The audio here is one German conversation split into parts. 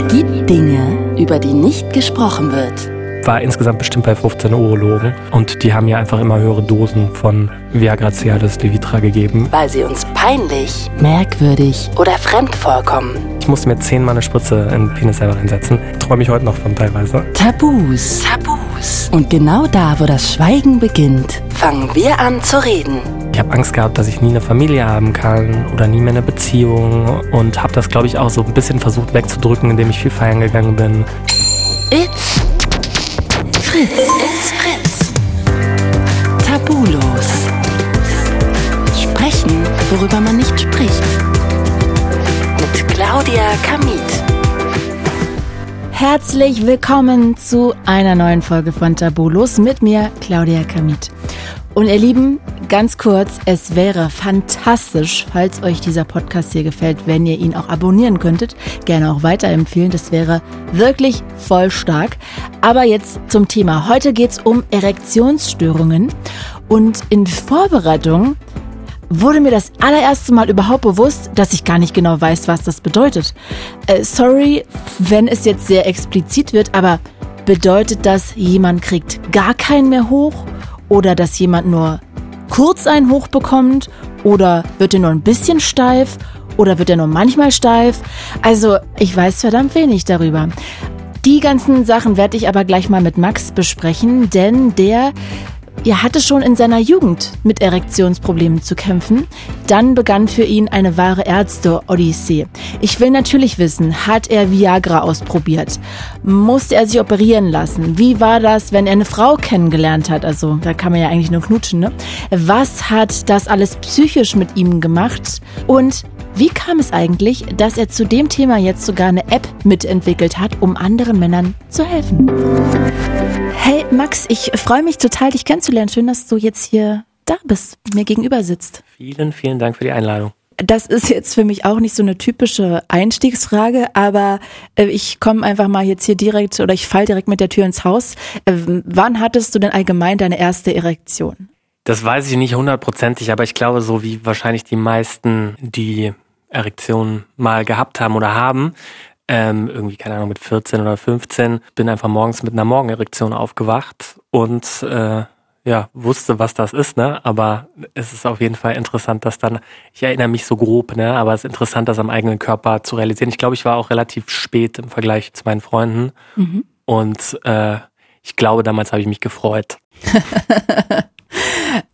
Es gibt Dinge, über die nicht gesprochen wird. War insgesamt bestimmt bei 15 Urologen und die haben mir einfach immer höhere Dosen von Viagra Cialis Levitra gegeben. Weil sie uns peinlich, merkwürdig oder fremd vorkommen. Ich musste mir zehnmal eine Spritze in den Penis selber einsetzen. Träume ich heute noch von teilweise. Tabus. Tabus. Und genau da, wo das Schweigen beginnt, fangen wir an zu reden. Ich habe Angst gehabt, dass ich nie eine Familie haben kann oder nie mehr eine Beziehung und habe das, glaube ich, auch so ein bisschen versucht wegzudrücken, indem ich viel feiern gegangen bin. It's Fritz. It's Fritz. Tabulos. Sprechen, worüber man nicht spricht. Mit Claudia Kamit. Herzlich willkommen zu einer neuen Folge von Tabulos mit mir, Claudia Kamit. Und ihr Lieben, ganz kurz, es wäre fantastisch, falls euch dieser Podcast hier gefällt, wenn ihr ihn auch abonnieren könntet. Gerne auch weiterempfehlen, das wäre wirklich voll stark. Aber jetzt zum Thema. Heute geht's um Erektionsstörungen. Und in Vorbereitung wurde mir das allererste Mal überhaupt bewusst, dass ich gar nicht genau weiß, was das bedeutet. Äh, sorry, wenn es jetzt sehr explizit wird, aber bedeutet das, jemand kriegt gar keinen mehr hoch? Oder dass jemand nur kurz einen Hoch bekommt? Oder wird er nur ein bisschen steif? Oder wird er nur manchmal steif? Also, ich weiß verdammt wenig darüber. Die ganzen Sachen werde ich aber gleich mal mit Max besprechen, denn der er hatte schon in seiner Jugend mit Erektionsproblemen zu kämpfen. Dann begann für ihn eine wahre Ärzte-Odyssee. Ich will natürlich wissen, hat er Viagra ausprobiert? Musste er sich operieren lassen? Wie war das, wenn er eine Frau kennengelernt hat? Also, da kann man ja eigentlich nur knutschen, ne? Was hat das alles psychisch mit ihm gemacht? Und wie kam es eigentlich, dass er zu dem Thema jetzt sogar eine App mitentwickelt hat, um anderen Männern zu helfen? Hey Max, ich freue mich total, dich kennenzulernen. Schön, dass du jetzt hier da bist, mir gegenüber sitzt. Vielen, vielen Dank für die Einladung. Das ist jetzt für mich auch nicht so eine typische Einstiegsfrage, aber äh, ich komme einfach mal jetzt hier direkt oder ich fall direkt mit der Tür ins Haus. Äh, wann hattest du denn allgemein deine erste Erektion? Das weiß ich nicht hundertprozentig, aber ich glaube, so wie wahrscheinlich die meisten, die Erektion mal gehabt haben oder haben, ähm, irgendwie, keine Ahnung, mit 14 oder 15, bin einfach morgens mit einer Morgenerektion aufgewacht und äh, ja, wusste, was das ist, ne? Aber es ist auf jeden Fall interessant, dass dann, ich erinnere mich so grob, ne? Aber es ist interessant, das am eigenen Körper zu realisieren. Ich glaube, ich war auch relativ spät im Vergleich zu meinen Freunden. Mhm. Und äh, ich glaube, damals habe ich mich gefreut.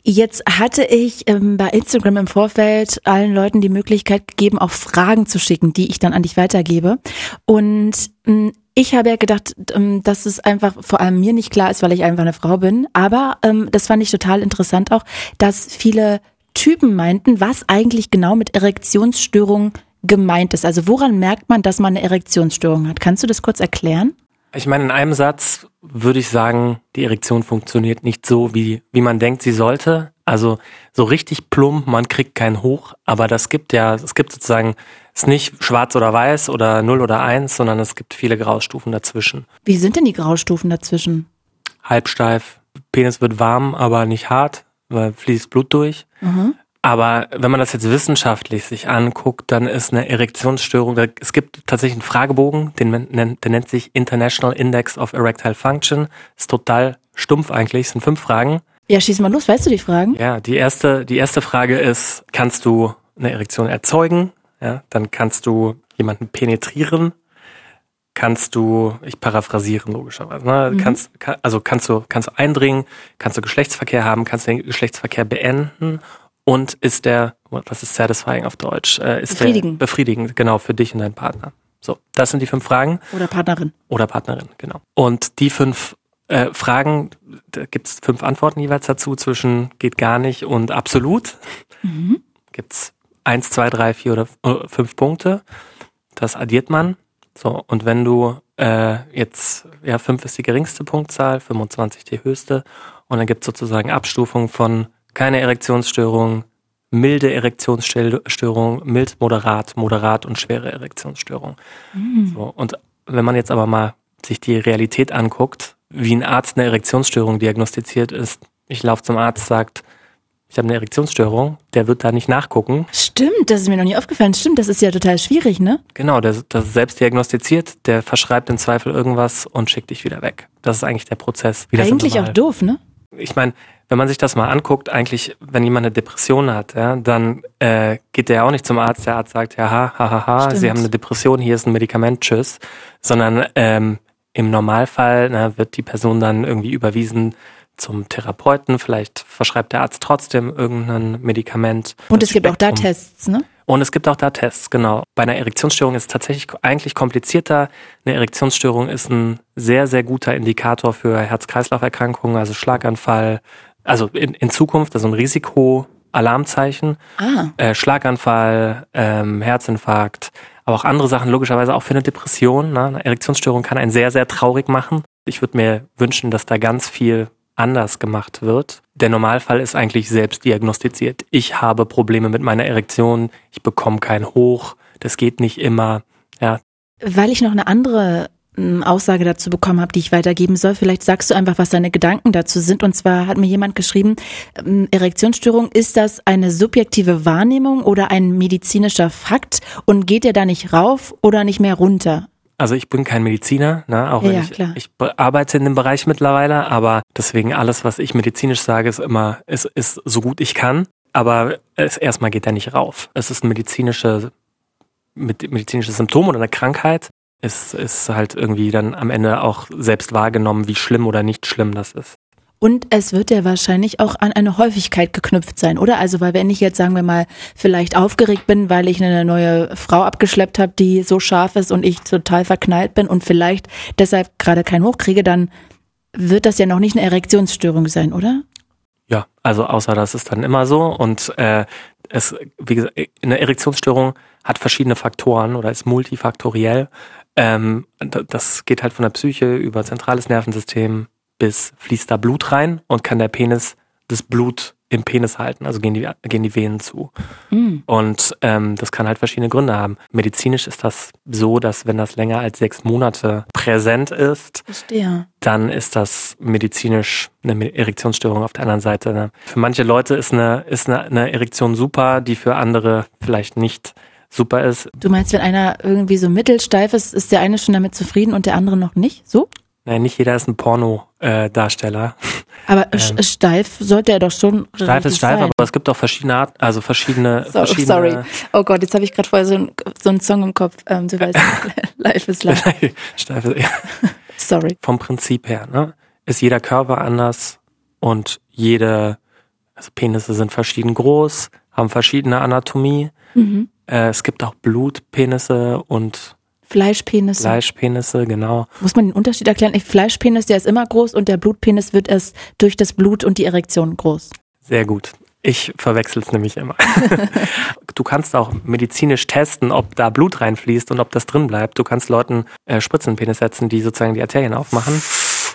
Jetzt hatte ich ähm, bei Instagram im Vorfeld allen Leuten die Möglichkeit gegeben, auch Fragen zu schicken, die ich dann an dich weitergebe. Und ähm, ich habe ja gedacht, ähm, dass es einfach vor allem mir nicht klar ist, weil ich einfach eine Frau bin. Aber ähm, das fand ich total interessant auch, dass viele Typen meinten, was eigentlich genau mit Erektionsstörungen gemeint ist. Also woran merkt man, dass man eine Erektionsstörung hat? Kannst du das kurz erklären? Ich meine, in einem Satz würde ich sagen, die Erektion funktioniert nicht so, wie, wie man denkt, sie sollte. Also so richtig plump, man kriegt keinen Hoch, aber das gibt ja, es gibt sozusagen, es ist nicht schwarz oder weiß oder 0 oder 1, sondern es gibt viele Graustufen dazwischen. Wie sind denn die Graustufen dazwischen? Halbsteif, Penis wird warm, aber nicht hart, weil fließt Blut durch. Mhm. Aber wenn man das jetzt wissenschaftlich sich anguckt, dann ist eine Erektionsstörung, es gibt tatsächlich einen Fragebogen, den der nennt sich International Index of Erectile Function. Ist total stumpf eigentlich, es sind fünf Fragen. Ja, schieß mal los, weißt du die Fragen? Ja, die erste, die erste Frage ist, kannst du eine Erektion erzeugen? Ja, dann kannst du jemanden penetrieren. Kannst du, ich paraphrasieren logischerweise, ne? Mhm. kannst, also kannst du, kannst du eindringen, kannst du Geschlechtsverkehr haben, kannst du den Geschlechtsverkehr beenden und ist der, was ist satisfying auf Deutsch? Äh, ist befriedigend. Befriedigend, genau, für dich und deinen Partner. So, das sind die fünf Fragen. Oder Partnerin. Oder Partnerin, genau. Und die fünf äh, Fragen, da gibt's fünf Antworten jeweils dazu, zwischen geht gar nicht und absolut. Mhm. Gibt's eins, zwei, drei, vier oder äh, fünf Punkte. Das addiert man. So, und wenn du äh, jetzt, ja, fünf ist die geringste Punktzahl, 25 die höchste, und dann gibt's sozusagen Abstufungen von keine Erektionsstörung, milde Erektionsstörung, mild, moderat, moderat und schwere Erektionsstörung. Mhm. So, und wenn man jetzt aber mal sich die Realität anguckt, wie ein Arzt eine Erektionsstörung diagnostiziert ist, ich laufe zum Arzt, sagt, ich habe eine Erektionsstörung, der wird da nicht nachgucken. Stimmt, das ist mir noch nie aufgefallen. Stimmt, das ist ja total schwierig, ne? Genau, der, das ist selbst diagnostiziert, der verschreibt im Zweifel irgendwas und schickt dich wieder weg. Das ist eigentlich der Prozess. Wie eigentlich auch doof, ne? Ich meine, wenn man sich das mal anguckt, eigentlich, wenn jemand eine Depression hat, ja, dann äh, geht der auch nicht zum Arzt, der Arzt sagt, ja, ha, ha, ha, ha, Sie haben eine Depression, hier ist ein Medikament, tschüss. Sondern ähm, im Normalfall na, wird die Person dann irgendwie überwiesen zum Therapeuten, vielleicht verschreibt der Arzt trotzdem irgendein Medikament. Und es gibt auch da Tests, ne? Und es gibt auch da Tests, genau. Bei einer Erektionsstörung ist es tatsächlich eigentlich komplizierter. Eine Erektionsstörung ist ein sehr, sehr guter Indikator für Herz-Kreislauf-Erkrankungen, also Schlaganfall, also in, in Zukunft, also ein Risiko-Alarmzeichen. Ah. Äh, Schlaganfall, ähm, Herzinfarkt, aber auch andere Sachen, logischerweise auch für eine Depression. Ne? Eine Erektionsstörung kann einen sehr, sehr traurig machen. Ich würde mir wünschen, dass da ganz viel anders gemacht wird. Der Normalfall ist eigentlich selbst diagnostiziert. Ich habe Probleme mit meiner Erektion, ich bekomme kein Hoch, das geht nicht immer. Ja. Weil ich noch eine andere hm, Aussage dazu bekommen habe, die ich weitergeben soll. Vielleicht sagst du einfach, was deine Gedanken dazu sind. Und zwar hat mir jemand geschrieben, hm, Erektionsstörung, ist das eine subjektive Wahrnehmung oder ein medizinischer Fakt? Und geht der da nicht rauf oder nicht mehr runter? Also ich bin kein Mediziner, ne, auch wenn ja, ich, klar. ich arbeite in dem Bereich mittlerweile, aber deswegen alles, was ich medizinisch sage, ist immer, ist, ist so gut ich kann. Aber es, erstmal geht er nicht rauf. Es ist ein medizinische, medizinisches Symptom oder eine Krankheit. Es ist halt irgendwie dann am Ende auch selbst wahrgenommen, wie schlimm oder nicht schlimm das ist. Und es wird ja wahrscheinlich auch an eine Häufigkeit geknüpft sein, oder? Also, weil wenn ich jetzt, sagen wir mal, vielleicht aufgeregt bin, weil ich eine neue Frau abgeschleppt habe, die so scharf ist und ich total verknallt bin und vielleicht deshalb gerade keinen hochkriege, dann wird das ja noch nicht eine Erektionsstörung sein, oder? Ja, also außer das ist dann immer so und äh, es, wie gesagt, eine Erektionsstörung hat verschiedene Faktoren oder ist multifaktoriell. Ähm, das geht halt von der Psyche über zentrales Nervensystem, bis fließt da Blut rein und kann der Penis das Blut im Penis halten, also gehen die, gehen die Venen zu. Mhm. Und ähm, das kann halt verschiedene Gründe haben. Medizinisch ist das so, dass wenn das länger als sechs Monate präsent ist, Verstehe. dann ist das medizinisch eine Erektionsstörung auf der anderen Seite. Ne? Für manche Leute ist eine, ist eine, eine Erektion super, die für andere vielleicht nicht super ist. Du meinst, wenn einer irgendwie so mittelsteif ist, ist der eine schon damit zufrieden und der andere noch nicht? So? Nein, nicht jeder ist ein Porno-Darsteller. aber ähm, steif sollte er doch schon. Steif ist steif, sein. aber es gibt auch verschiedene Arten, also verschiedene. So, verschiedene sorry. Oh Gott, jetzt habe ich gerade vorher so, ein, so einen Song im Kopf. Ähm, du weißt, Life is Life. steif ist, ja. Sorry. Vom Prinzip her, ne? Ist jeder Körper anders und jede, also Penisse sind verschieden groß, haben verschiedene Anatomie. Mhm. Äh, es gibt auch Blutpenisse und Fleischpenisse. Fleischpenisse, genau. Muss man den Unterschied erklären? Fleischpenis, der ist immer groß und der Blutpenis wird erst durch das Blut und die Erektion groß. Sehr gut. Ich verwechsel es nämlich immer. du kannst auch medizinisch testen, ob da Blut reinfließt und ob das drin bleibt. Du kannst Leuten äh, Spritzen in Penis setzen, die sozusagen die Arterien aufmachen.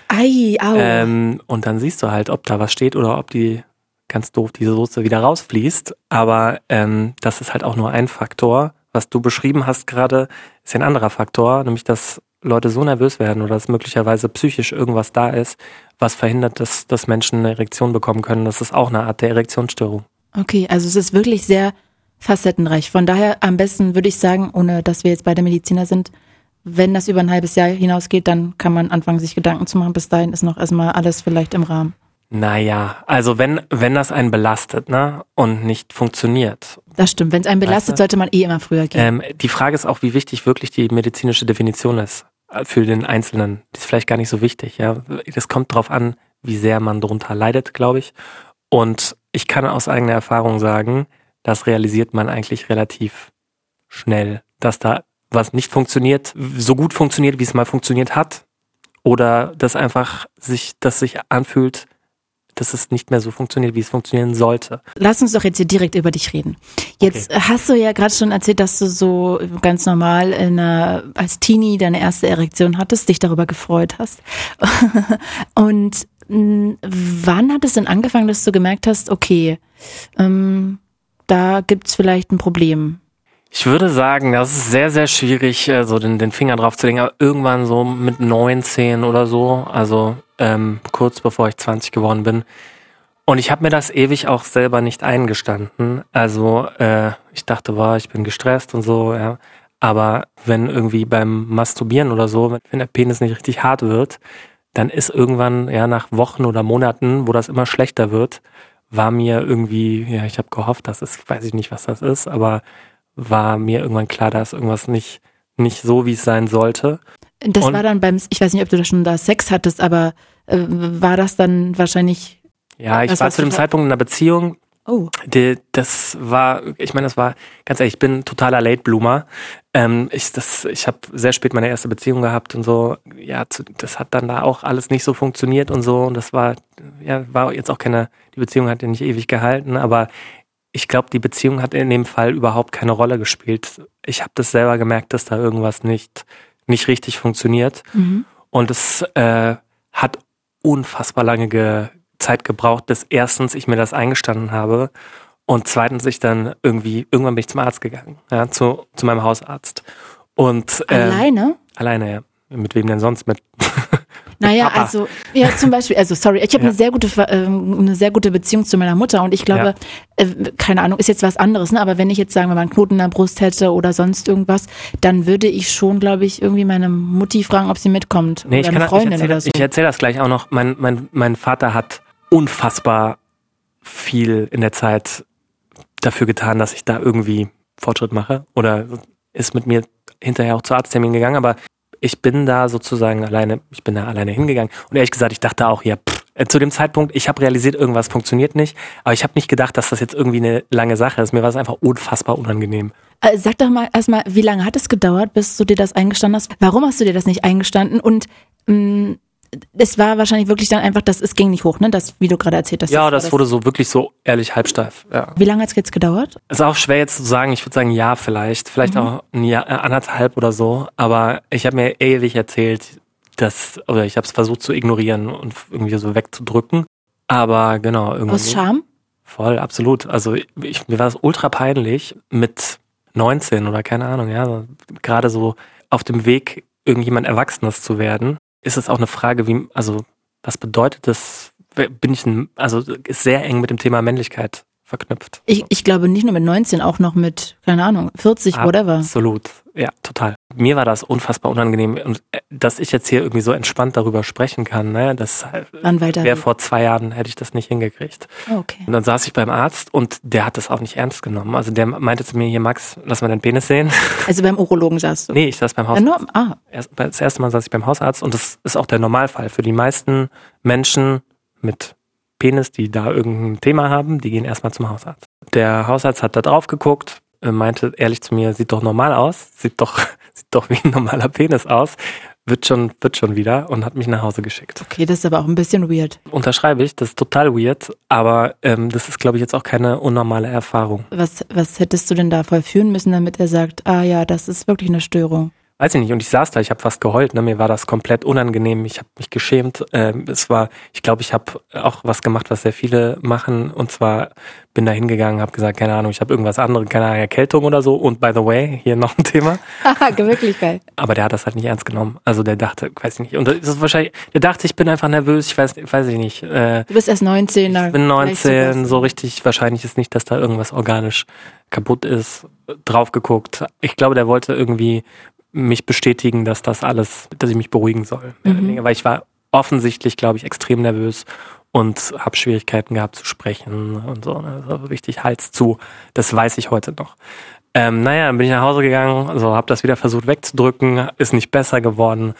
Ei, au. Ähm, und dann siehst du halt, ob da was steht oder ob die ganz doof diese Soße wieder rausfließt. Aber ähm, das ist halt auch nur ein Faktor was du beschrieben hast gerade, ist ein anderer Faktor, nämlich dass Leute so nervös werden oder dass möglicherweise psychisch irgendwas da ist, was verhindert, dass, dass Menschen eine Erektion bekommen können. Das ist auch eine Art der Erektionsstörung. Okay, also es ist wirklich sehr facettenreich. Von daher am besten würde ich sagen, ohne dass wir jetzt beide Mediziner sind, wenn das über ein halbes Jahr hinausgeht, dann kann man anfangen, sich Gedanken zu machen. Bis dahin ist noch erstmal alles vielleicht im Rahmen. Naja, also wenn, wenn das einen belastet, ne, und nicht funktioniert. Das stimmt. Wenn es einen belastet, weißt du? sollte man eh immer früher gehen. Ähm, die Frage ist auch, wie wichtig wirklich die medizinische Definition ist äh, für den Einzelnen. Das ist vielleicht gar nicht so wichtig, ja. Das kommt drauf an, wie sehr man darunter leidet, glaube ich. Und ich kann aus eigener Erfahrung sagen, das realisiert man eigentlich relativ schnell, dass da was nicht funktioniert, so gut funktioniert, wie es mal funktioniert hat, oder dass einfach sich, das sich anfühlt, dass es nicht mehr so funktioniert, wie es funktionieren sollte. Lass uns doch jetzt hier direkt über dich reden. Jetzt okay. hast du ja gerade schon erzählt, dass du so ganz normal in einer, als Teenie deine erste Erektion hattest, dich darüber gefreut hast. Und wann hat es denn angefangen, dass du gemerkt hast, okay, ähm, da gibt's vielleicht ein Problem? Ich würde sagen, das ist sehr, sehr schwierig, äh, so den, den Finger drauf zu legen, aber irgendwann so mit 19 oder so, also ähm, kurz bevor ich 20 geworden bin, Und ich habe mir das ewig auch selber nicht eingestanden. Also äh, ich dachte, war ich bin gestresst und so, ja. Aber wenn irgendwie beim Masturbieren oder so, wenn der Penis nicht richtig hart wird, dann ist irgendwann, ja, nach Wochen oder Monaten, wo das immer schlechter wird, war mir irgendwie, ja, ich habe gehofft, dass es, weiß ich nicht, was das ist, aber war mir irgendwann klar, da ist irgendwas nicht, nicht so, wie es sein sollte. Das und war dann beim, ich weiß nicht, ob du da schon da Sex hattest, aber äh, war das dann wahrscheinlich. Ja, ich war zu dem Zeitpunkt in einer Beziehung, Oh. Die, das war, ich meine, das war, ganz ehrlich, ich bin totaler Late Bloomer. Ähm, ich das, ich habe sehr spät meine erste Beziehung gehabt und so. Ja, zu, das hat dann da auch alles nicht so funktioniert und so. Und das war, ja, war jetzt auch keine, die Beziehung hat ja nicht ewig gehalten, aber ich glaube, die Beziehung hat in dem Fall überhaupt keine Rolle gespielt. Ich habe das selber gemerkt, dass da irgendwas nicht, nicht richtig funktioniert. Mhm. Und es äh, hat unfassbar lange ge, Zeit gebraucht, bis erstens ich mir das eingestanden habe und zweitens ich dann irgendwie, irgendwann bin ich zum Arzt gegangen, ja, zu, zu meinem Hausarzt. Und, äh, alleine? Alleine, ja. Mit wem denn sonst? Mit Naja, Papa. also, ja, zum Beispiel, also sorry, ich habe ja. eine sehr gute, äh, eine sehr gute Beziehung zu meiner Mutter und ich glaube, ja. äh, keine Ahnung, ist jetzt was anderes, ne? Aber wenn ich jetzt sagen wir mal einen Knoten in der Brust hätte oder sonst irgendwas, dann würde ich schon, glaube ich, irgendwie meine Mutti fragen, ob sie mitkommt. Nee, oder ich eine kann, Freundin ich erzähl, oder so. Ich erzähle das gleich auch noch. Mein, mein, mein Vater hat unfassbar viel in der Zeit dafür getan, dass ich da irgendwie Fortschritt mache oder ist mit mir hinterher auch zu Arzttermin gegangen, aber ich bin da sozusagen alleine, ich bin da alleine hingegangen und ehrlich gesagt, ich dachte auch, ja, pff, äh, zu dem Zeitpunkt, ich habe realisiert, irgendwas funktioniert nicht, aber ich habe nicht gedacht, dass das jetzt irgendwie eine lange Sache ist. Mir war es einfach unfassbar unangenehm. Äh, sag doch mal erstmal, wie lange hat es gedauert, bis du dir das eingestanden hast? Warum hast du dir das nicht eingestanden? Und mh, mm, es war wahrscheinlich wirklich dann einfach, das, es ging nicht hoch, ne? Das, wie du gerade erzählt hast. Ja, das, das wurde so wirklich so ehrlich halbsteif. Ja. Wie lange hat es jetzt gedauert? Ist auch schwer jetzt zu sagen. Ich würde sagen, ja, vielleicht. Vielleicht mhm. auch ein Jahr, äh, anderthalb oder so. Aber ich habe mir ewig erzählt, dass, oder ich habe es versucht zu ignorieren und irgendwie so wegzudrücken. Aber genau, irgendwie. Aus Scham? Voll, absolut. Also ich, mir war es ultra peinlich mit 19 oder keine Ahnung, ja. Gerade so auf dem Weg, irgendjemand Erwachsenes zu werden ist es auch eine Frage, wie, also was bedeutet das? Bin ich ein, also ist sehr eng mit dem Thema Männlichkeit verknüpft. Ich, ich glaube nicht nur mit 19, auch noch mit, keine Ahnung, 40, whatever. Absolut, ja, total. Mir war das unfassbar unangenehm und äh, dass ich jetzt hier irgendwie so entspannt darüber sprechen kann, ne, das wäre vor zwei Jahren, hätte ich das nicht hingekriegt. Oh, okay. Und dann saß ich beim Arzt und der hat das auch nicht ernst genommen. Also der meinte zu mir, hier Max, lass mal deinen Penis sehen. Also beim Urologen saß du? Nee, ich saß beim Hausarzt. Ja, nur, ah. Das erste Mal saß ich beim Hausarzt und das ist auch der Normalfall. Für die meisten Menschen mit Penis, die da irgendein Thema haben, die gehen erstmal zum Hausarzt. Der Hausarzt hat da drauf geguckt, äh, meinte ehrlich zu mir, sieht doch normal aus, sieht doch, sieht doch wie ein normaler Penis aus, wird schon, wird schon wieder und hat mich nach Hause geschickt. Okay, das ist aber auch ein bisschen weird. Unterschreibe ich, das ist total weird, aber ähm, das ist, glaube ich, jetzt auch keine unnormale Erfahrung. Was, was hättest du denn da vollführen müssen, damit er sagt, ah ja, das ist wirklich eine Störung? Weiß ich nicht, und ich saß da, ich habe fast geheult, ne? mir war das komplett unangenehm, ich habe mich geschämt. Ähm, es war, ich glaube, ich habe auch was gemacht, was sehr viele machen, und zwar bin da hingegangen, habe gesagt, keine Ahnung, ich habe irgendwas anderes, keine Ahnung, Erkältung oder so. Und by the way, hier noch ein Thema. Wirklich geil. Aber der hat das halt nicht ernst genommen. Also der dachte, weiß ich nicht, und das ist wahrscheinlich, der dachte, ich bin einfach nervös, ich weiß, weiß ich nicht. Äh, du bist erst 19. Ich bin 19, so richtig, wahrscheinlich ist nicht, dass da irgendwas organisch kaputt ist, drauf geguckt. Ich glaube, der wollte irgendwie mich bestätigen, dass das alles, dass ich mich beruhigen soll. Mhm. Weil ich war offensichtlich, glaube ich, extrem nervös und habe Schwierigkeiten gehabt zu sprechen und so. Also richtig Hals zu. Das weiß ich heute noch. Ähm, naja, dann bin ich nach Hause gegangen, also habe das wieder versucht wegzudrücken, ist nicht besser geworden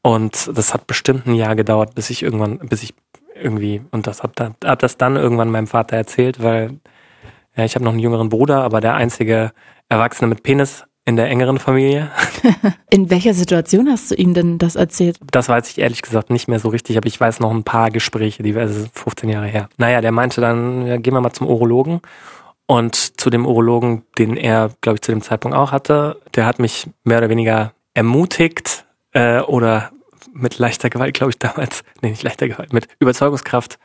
und das hat bestimmt ein Jahr gedauert, bis ich irgendwann, bis ich irgendwie und das hab, dann, hab das dann irgendwann meinem Vater erzählt, weil ja, ich habe noch einen jüngeren Bruder, aber der einzige Erwachsene mit Penis in der engeren Familie. In welcher Situation hast du ihm denn das erzählt? Das weiß ich ehrlich gesagt nicht mehr so richtig, aber ich weiß noch ein paar Gespräche, die also 15 Jahre her. Naja, der meinte dann, ja, gehen wir mal zum Urologen. Und zu dem Urologen, den er, glaube ich, zu dem Zeitpunkt auch hatte, der hat mich mehr oder weniger ermutigt äh, oder mit leichter Gewalt, glaube ich, damals, nee, nicht leichter Gewalt, mit Überzeugungskraft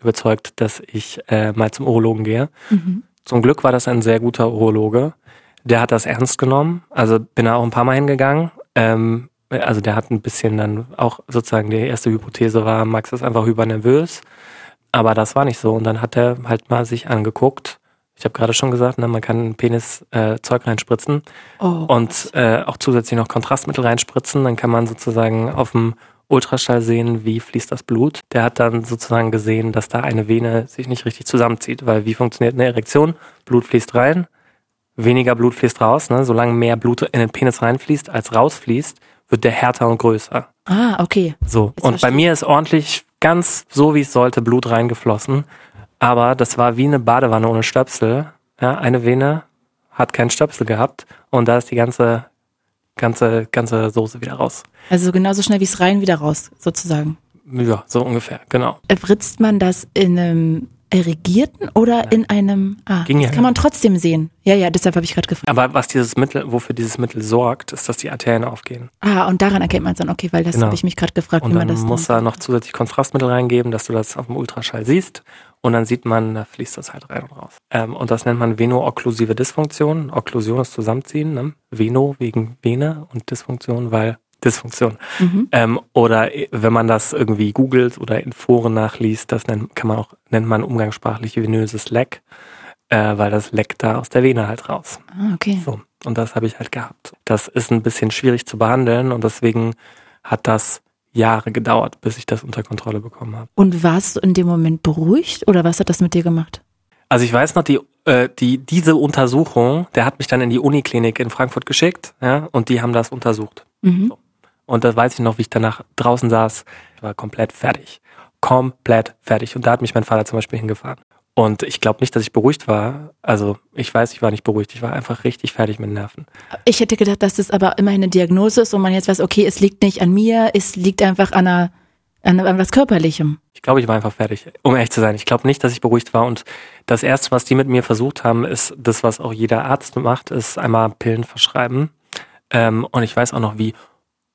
überzeugt, dass ich äh, mal zum Urologen gehe. Mhm. Zum Glück war das ein sehr guter Urologe der hat das ernst genommen. Also bin da auch ein paar Mal hingegangen. Ähm, also der hat ein bisschen dann auch sozusagen die erste Hypothese war, Max ist einfach übernervös. Aber das war nicht so. Und dann hat er halt mal sich angeguckt. Ich habe gerade schon gesagt, ne, man kann Penis äh, Zeug reinspritzen Oh. und äh, auch zusätzlich noch Kontrastmittel reinspritzen. Dann kann man sozusagen auf dem Ultraschall sehen, wie fließt das Blut. Der hat dann sozusagen gesehen, dass da eine Vene sich nicht richtig zusammenzieht, weil wie funktioniert eine Erektion? Blut fließt rein, weniger Blut fließt raus. Ne? Solange mehr Blut in den Penis reinfließt als rausfließt, wird der härter und größer. Ah, okay. So. Jetzt und bei mir ist ordentlich, ganz so wie es sollte, Blut reingeflossen. Aber das war wie eine Badewanne ohne Stöpsel. Ja, eine Vene hat keinen Stöpsel gehabt und da ist die ganze, ganze, ganze Soße wieder raus. Also genauso schnell wie es rein wieder raus, sozusagen. Ja, so ungefähr, genau. Ritzt man das in einem irrigierten oder in einem. Ah, Ging ja das kann man trotzdem sehen. Ja, ja, deshalb habe ich gerade gefragt. Aber was dieses Mittel, wofür dieses Mittel sorgt, ist, dass die Arterien aufgehen. Ah, und daran erkennt man es dann, okay, weil das Genau. habe ich mich gerade gefragt, Und wie man das. muss dann- da noch zusätzlich Kontrastmittel reingeben, dass du das auf dem Ultraschall siehst. Und dann sieht man, da fließt das halt rein und raus. Ähm, und das nennt man veno-okklusive Dysfunktion. Okklusion ist Zusammenziehen, ne? Veno wegen Vene und Dysfunktion, weil Dysfunktion. Mhm. Ähm, oder äh, wenn man das irgendwie googelt oder in Foren nachliest, das nennt, kann man auch, nennt man umgangssprachlich venöses Leck, äh, weil das leckt da aus der Vene halt raus. Ah, okay. So, und das habe ich halt gehabt. Das ist ein bisschen schwierig zu behandeln und deswegen hat das Jahre gedauert, bis ich das unter Kontrolle bekommen habe. Und warst du in dem Moment beruhigt oder was hat das mit dir gemacht? Also ich weiß noch, die, äh, die, diese Untersuchung, der hat mich dann in die Uniklinik in Frankfurt geschickt, ja, und die haben das untersucht. Mhm. Und da weiß ich noch, wie ich danach draußen saß, ich war komplett fertig. Komplett fertig. Und da hat mich mein Vater zum Beispiel hingefahren. Und ich glaube nicht, dass ich beruhigt war. Also ich weiß, ich war nicht beruhigt. Ich war einfach richtig fertig mit Nerven. Ich hätte gedacht, dass das aber immerhin eine Diagnose ist und man jetzt weiß, okay, es liegt nicht an mir, es liegt einfach an, einer, an, an was Körperlichem. Ich glaube, ich war einfach fertig, um ehrlich zu sein. Ich glaube nicht, dass ich beruhigt war. Und das Erste, was die mit mir versucht haben, ist das, was auch jeder Arzt macht, ist einmal Pillen verschreiben. Ähm, und ich weiß auch noch, wie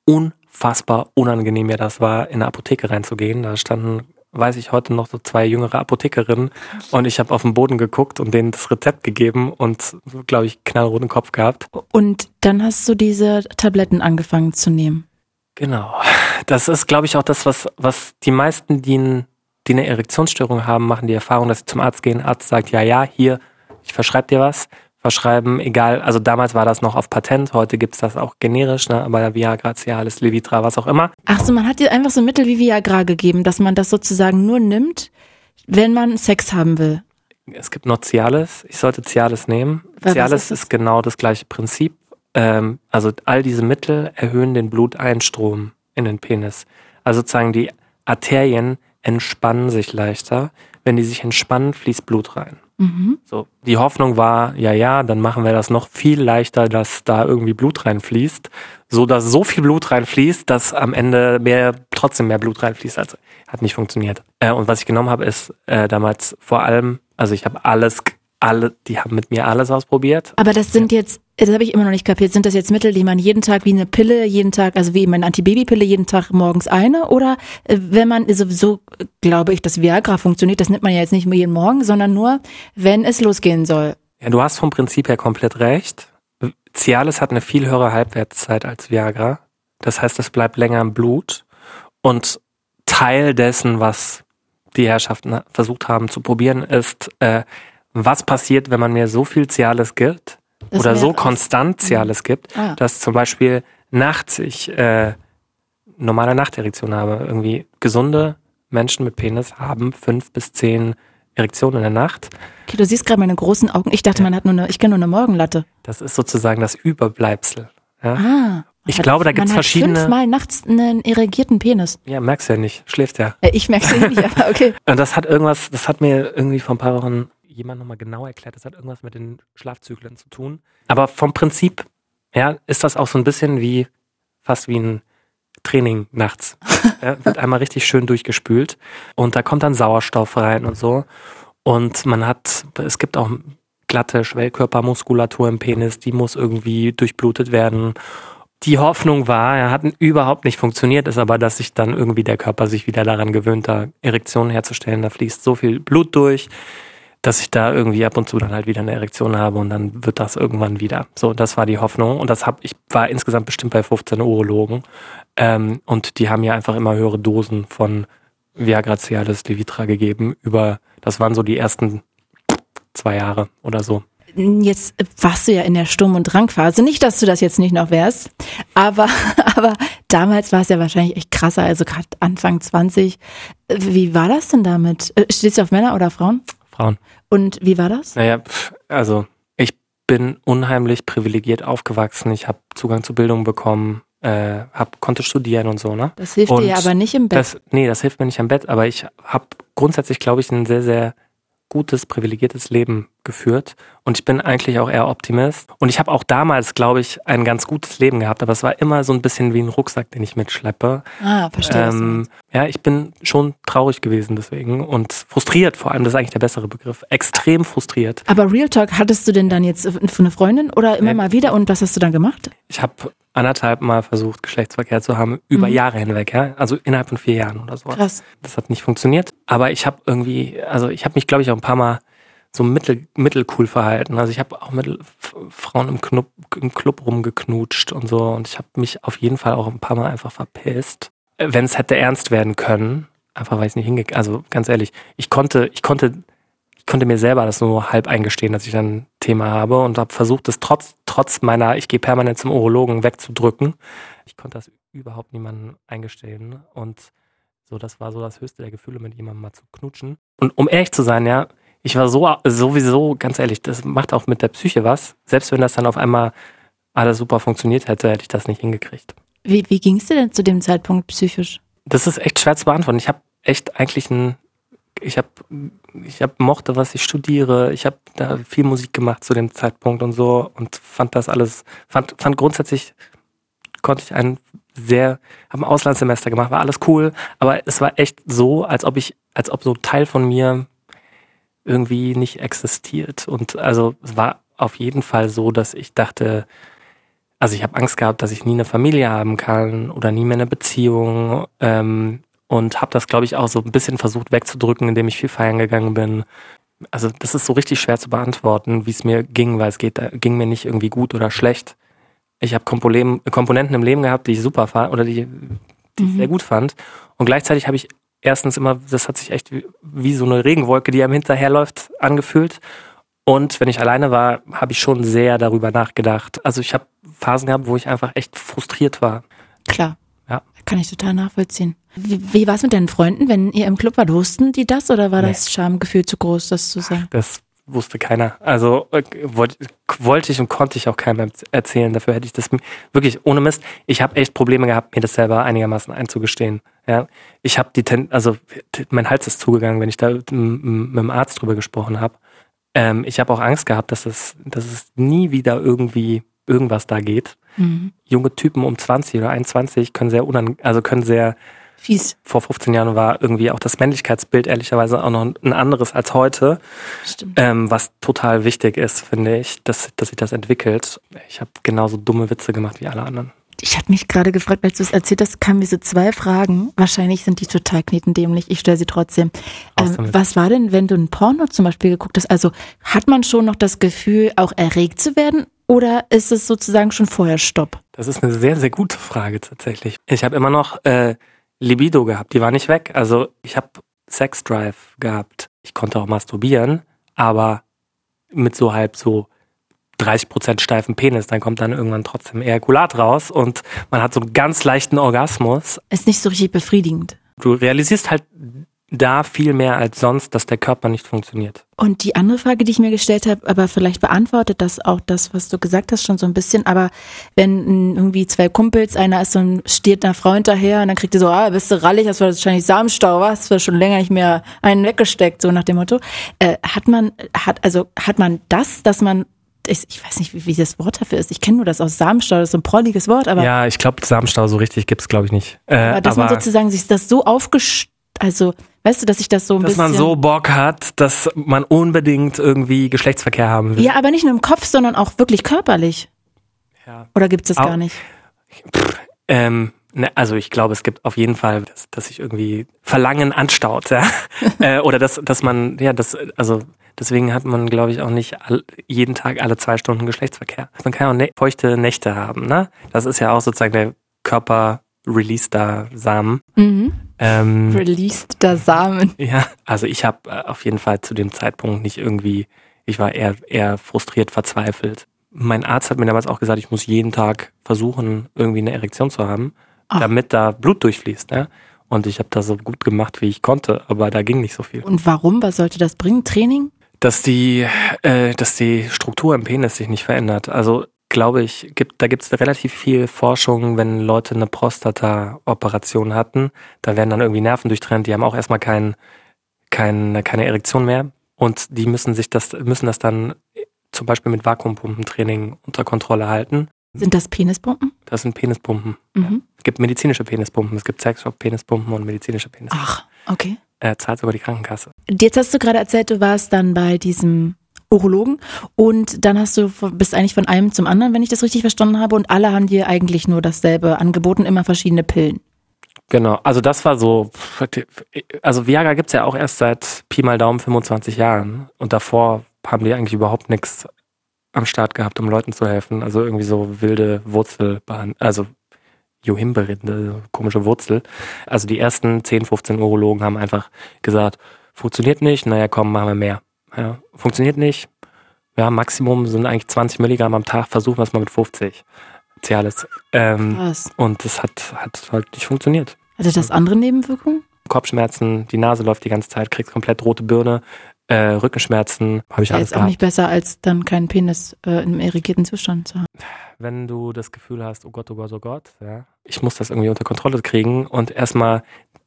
unfassbar unangenehm mir das war, in eine Apotheke reinzugehen. Da standen, weiß ich heute noch, so zwei jüngere Apothekerinnen. Und ich habe auf den Boden geguckt und denen das Rezept gegeben und, glaube ich, knallroten Kopf gehabt. Und dann hast du diese Tabletten angefangen zu nehmen. Genau. Das ist, glaube ich, auch das, was, was die meisten, die, ein, die eine Erektionsstörung haben, machen die Erfahrung, dass sie zum Arzt gehen. Arzt sagt, ja, ja, hier, ich verschreibe dir was. Verschreiben, egal, also damals war das noch auf Patent, heute gibt's das auch generisch, ne, aber Viagra, Cialis, Levitra, was auch immer. Ach so, man hat dir einfach so Mittel wie Viagra gegeben, dass man das sozusagen nur nimmt, wenn man Sex haben will. Es gibt noch Cialis, ich sollte Cialis nehmen. Was Cialis ist ist genau das gleiche Prinzip. Ähm, also all diese Mittel erhöhen den Bluteinstrom in den Penis. Also sozusagen die Arterien entspannen sich leichter. Wenn die sich entspannen, fließt Blut rein. Mhm. So, die Hoffnung war, ja, ja, dann machen wir das noch viel leichter, dass da irgendwie Blut reinfließt, so dass so viel Blut reinfließt, dass am Ende mehr, trotzdem mehr Blut reinfließt. Also hat nicht funktioniert. Äh, und was ich genommen habe, ist äh, damals vor allem, also ich habe alles, alle, die haben mit mir alles ausprobiert. Aber das sind jetzt, das habe ich immer noch nicht kapiert, sind das jetzt Mittel, die man jeden Tag wie eine Pille, jeden Tag, also wie meine Antibabypille, jeden Tag morgens eine? Oder äh, wenn man, sowieso glaube ich, dass Viagra funktioniert, das nimmt man ja jetzt nicht nur jeden Morgen, sondern nur, wenn es losgehen soll. Ja, du hast vom Prinzip her komplett recht. Cialis hat eine viel höhere Halbwertszeit als Viagra. Das heißt, es bleibt länger im Blut. Und Teil dessen, was die Herrschaften versucht haben zu probieren, ist, äh, was passiert, wenn man mir so viel Cialis gibt Das oder so wäre- konstant Cialis gibt, Ah. dass zum Beispiel nachts ich äh, normale Nachterektion habe. Irgendwie gesunde Menschen mit Penis haben fünf bis zehn Erektionen in der Nacht. Okay, du siehst gerade meine großen Augen. Ich dachte, man hat nur eine, ich kenne nur eine Morgenlatte. Das ist sozusagen das Überbleibsel. Ja, Ah. Ich Hat- glaube, da gibt's man verschiedene- fünfmal nachts einen irrigierten Penis. ja merkst ja nicht, schläft ja. Äh, Ich merke es nicht, aber okay. Und das hat irgendwas, das hat mir irgendwie vor ein paar Wochen jemand nochmal genau erklärt, das hat irgendwas mit den Schlafzyklen zu tun. Aber vom Prinzip, ja, ist das auch so ein bisschen wie, fast wie ein Training nachts. Ja, wird einmal richtig schön durchgespült und da kommt dann Sauerstoff rein und so. Und man hat, es gibt auch glatte Schwellkörpermuskulatur im Penis, die muss irgendwie durchblutet werden. Die Hoffnung war, er hat überhaupt nicht funktioniert, ist aber, dass sich dann irgendwie der Körper sich wieder daran gewöhnt, da Erektionen herzustellen. Da fließt so viel Blut durch, dass ich da irgendwie ab und zu dann halt wieder eine Erektion habe und dann wird das irgendwann wieder. So, das war die Hoffnung. Und das hab, ich war insgesamt bestimmt bei 15 Urologen. Ähm, und die haben ja einfach immer höhere Dosen von Viagra Cialis Levitra gegeben über, das waren so die ersten zwei Jahre oder so. Jetzt warst du ja in der Sturm- und Drangphase. Nicht, dass du das jetzt nicht noch wärst, aber, aber damals war es ja wahrscheinlich echt krasser, also gerade Anfang 20. Wie war das denn damit? Äh, Stehst du auf Männer oder Frauen? Frauen. Und wie war das? Naja, also ich bin unheimlich privilegiert aufgewachsen. Ich habe Zugang zu Bildung bekommen, äh, hab, konnte studieren und so, ne? Das hilft und dir aber nicht im Bett. Das, nee, das hilft mir nicht am Bett, aber ich habe grundsätzlich, glaube ich, ein sehr, sehr gutes, privilegiertes Leben geführt und ich bin eigentlich auch eher Optimist. Und ich habe auch damals, glaube ich, ein ganz gutes Leben gehabt, aber es war immer so ein bisschen wie ein Rucksack, den ich mitschleppe. Ah, verstehe. Ähm, ja, ich bin schon traurig gewesen deswegen und frustriert vor allem, das ist eigentlich der bessere Begriff. Extrem frustriert. Aber Real Talk, hattest du denn dann jetzt für eine Freundin oder immer Nee. mal wieder und was hast du dann gemacht? Ich habe anderthalb Mal versucht, Geschlechtsverkehr zu haben, über Mhm. Jahre hinweg, ja. Also innerhalb von vier Jahren oder sowas. Krass. Das hat nicht funktioniert. Aber ich habe irgendwie, also ich habe mich, glaube ich, auch ein paar Mal so mittel, mittelcool verhalten. Also ich habe auch mit Frauen im, Club, im Club rumgeknutscht und so. Und ich habe mich auf jeden Fall auch ein paar Mal einfach verpisst. Wenn es hätte ernst werden können, einfach weil ich nicht hingegangen Also ganz ehrlich, ich konnte, ich konnte, ich konnte mir selber das nur halb eingestehen, dass ich ein Thema habe und habe versucht, das trotz, trotz meiner, ich gehe permanent zum Urologen wegzudrücken. Ich konnte das überhaupt niemandem eingestehen. Und so, das war so das höchste der Gefühle, mit jemandem mal zu knutschen. Und um ehrlich zu sein, ja, ich war so sowieso, ganz ehrlich, das macht auch mit der Psyche was. Selbst wenn das dann auf einmal alles super funktioniert hätte, hätte ich das nicht hingekriegt. Wie, wie ging es dir denn zu dem Zeitpunkt psychisch? Das ist echt schwer zu beantworten. Ich habe echt eigentlich ein, ich habe, ich habe mochte, was ich studiere. Ich habe da viel Musik gemacht zu dem Zeitpunkt und so und fand das alles, fand, fand grundsätzlich konnte ich ein sehr, habe ein Auslandssemester gemacht, war alles cool, aber es war echt so, als ob ich, als ob so ein Teil von mir irgendwie nicht existiert. Und also es war auf jeden Fall so, dass ich dachte, also ich habe Angst gehabt, dass ich nie eine Familie haben kann oder nie mehr eine Beziehung ähm, und habe das, glaube ich, auch so ein bisschen versucht wegzudrücken, indem ich viel feiern gegangen bin. Also das ist so richtig schwer zu beantworten, wie es mir ging, weil es geht, ging mir nicht irgendwie gut oder schlecht. Ich habe Komponen- Komponenten im Leben gehabt, die ich super fand oder die, die ich sehr gut fand. Und gleichzeitig habe ich erstens immer, das hat sich echt wie, wie so eine Regenwolke, die einem hinterherläuft, angefühlt. Und wenn ich alleine war, habe ich schon sehr darüber nachgedacht. Also ich habe Phasen gehabt, wo ich einfach echt frustriert war. Klar. Ja. Kann ich total nachvollziehen. Wie, wie war es mit deinen Freunden, wenn ihr im Club wart? Wussten die das oder war Nee. das Schamgefühl zu groß, das zu sagen? Das wusste keiner. Also äh, wollte wollte ich und konnte ich auch keinem erzählen. Dafür hätte ich das wirklich ohne Mist. Ich habe echt Probleme gehabt, mir das selber einigermaßen einzugestehen. Ja, ich habe die, Ten also mein Hals ist zugegangen, wenn ich da mit, dem Arzt drüber gesprochen habe. Ähm, ich habe auch Angst gehabt, dass es, dass es nie wieder irgendwie irgendwas da geht. Mhm. Junge Typen um 20 oder 21 können sehr unan also können sehr Fies. vor 15 Jahren war irgendwie auch das Männlichkeitsbild ehrlicherweise auch noch ein anderes als heute. Stimmt. Ähm, was total wichtig ist, finde ich, dass, dass sich das entwickelt. Ich habe genauso dumme Witze gemacht wie alle anderen. Ich habe mich gerade gefragt, als du es erzählt hast, kamen mir so zwei Fragen. Wahrscheinlich sind die total knetendämlich. Ich stelle sie trotzdem. Ähm, was war denn, wenn du ein Porno zum Beispiel geguckt hast? Also hat man schon noch das Gefühl, auch erregt zu werden? Oder ist es sozusagen schon vorher Stopp? Das ist eine sehr, sehr gute Frage tatsächlich. Ich habe immer noch äh, Libido gehabt, die war nicht weg. Also ich habe Sex Drive gehabt. Ich konnte auch masturbieren, aber mit so halb so 30% steifen Penis, dann kommt dann irgendwann trotzdem Ejakulat raus und man hat so einen ganz leichten Orgasmus. Ist nicht so richtig befriedigend. Du realisierst halt da viel mehr als sonst, dass der Körper nicht funktioniert. Und die andere Frage, die ich mir gestellt habe, aber vielleicht beantwortet das auch das, was du gesagt hast, schon so ein bisschen. Aber wenn irgendwie zwei Kumpels, einer ist so ein, steht einer Frau hinterher und dann kriegt ihr so, ah, bist du rallig, das war wahrscheinlich Samenstau, was? Das war schon länger nicht mehr einen weggesteckt, so nach dem Motto. Äh, hat man, hat, also, hat man das, dass man, ich, ich weiß nicht, wie, wie das Wort dafür ist. Ich kenne nur das aus Samenstau, das ist ein prolliges Wort, aber, ja, ich glaube, Samenstau so richtig gibt's glaube ich, nicht. Äh, aber dass man sozusagen sich das so aufgest, also, weißt du, dass ich das so ein dass bisschen. man so Bock hat, dass man unbedingt irgendwie Geschlechtsverkehr haben will. ja, aber nicht nur im Kopf, sondern auch wirklich körperlich. Ja. Oder gibt's das Au- gar nicht? Ähm, ne, also ich glaube, es gibt auf jeden Fall, dass, dass sich irgendwie Verlangen anstaut, ja. äh, oder dass, dass man, ja, das, also deswegen hat man, glaube ich, auch nicht all, jeden Tag alle zwei Stunden Geschlechtsverkehr. Man kann auch ne feuchte Nächte haben, ne? Das ist ja auch sozusagen der Körper release da Samen. Mhm. Ähm, Released der Samen. Ja, also ich habe äh, auf jeden Fall zu dem Zeitpunkt nicht irgendwie, ich war eher, eher frustriert, verzweifelt. Mein Arzt hat mir damals auch gesagt, ich muss jeden Tag versuchen, irgendwie eine Erektion zu haben, Ach. damit da Blut durchfließt. Ne? Und ich habe das so gut gemacht, wie ich konnte, aber da ging nicht so viel. Und warum? Was sollte das bringen? Training? Dass die, äh, dass die Struktur im Penis sich nicht verändert. Also glaube ich, gibt, da gibt es relativ viel Forschung, wenn Leute eine Prostata-Operation hatten, da werden dann irgendwie Nerven durchtrennt, die haben auch erstmal kein, kein, keine Erektion mehr und die müssen sich das, müssen das dann zum Beispiel mit Vakuumpumpentraining unter Kontrolle halten. Sind das Penispumpen? Das sind Penispumpen. Mhm. Es gibt medizinische Penispumpen, es gibt Sexshop-Penispumpen und medizinische Penispumpen. Ach, okay. Er zahlt sogar die Krankenkasse. Jetzt hast du gerade erzählt, du warst dann bei diesem Urologen und dann hast du bist eigentlich von einem zum anderen, wenn ich das richtig verstanden habe und alle haben dir eigentlich nur dasselbe angeboten, immer verschiedene Pillen. Genau, also das war so, also Viagra gibt's ja auch erst seit Pi mal Daumen 25 Jahren und davor haben die eigentlich überhaupt nichts am Start gehabt, um Leuten zu helfen. Also irgendwie so wilde Wurzelbahn, also Johimberinde, komische Wurzel. Also die ersten 10, 15 Urologen haben einfach gesagt, funktioniert nicht, naja komm, machen wir mehr. Ja, funktioniert nicht. Ja, Maximum sind eigentlich 20 Milligramm am Tag, versuchen wir es mal mit 50. Cialis. Ähm, Krass. Und das hat, hat halt nicht funktioniert. Hatte das andere Nebenwirkungen? Kopfschmerzen, die Nase läuft die ganze Zeit, kriegst komplett rote Birne, äh, Rückenschmerzen, habe ich ja, alles ist auch nicht besser, als dann keinen Penis äh, im irrigierten Zustand zu haben. Wenn du das Gefühl hast, oh Gott, oh Gott, oh Gott, ja, ich muss das irgendwie unter Kontrolle kriegen und erstmal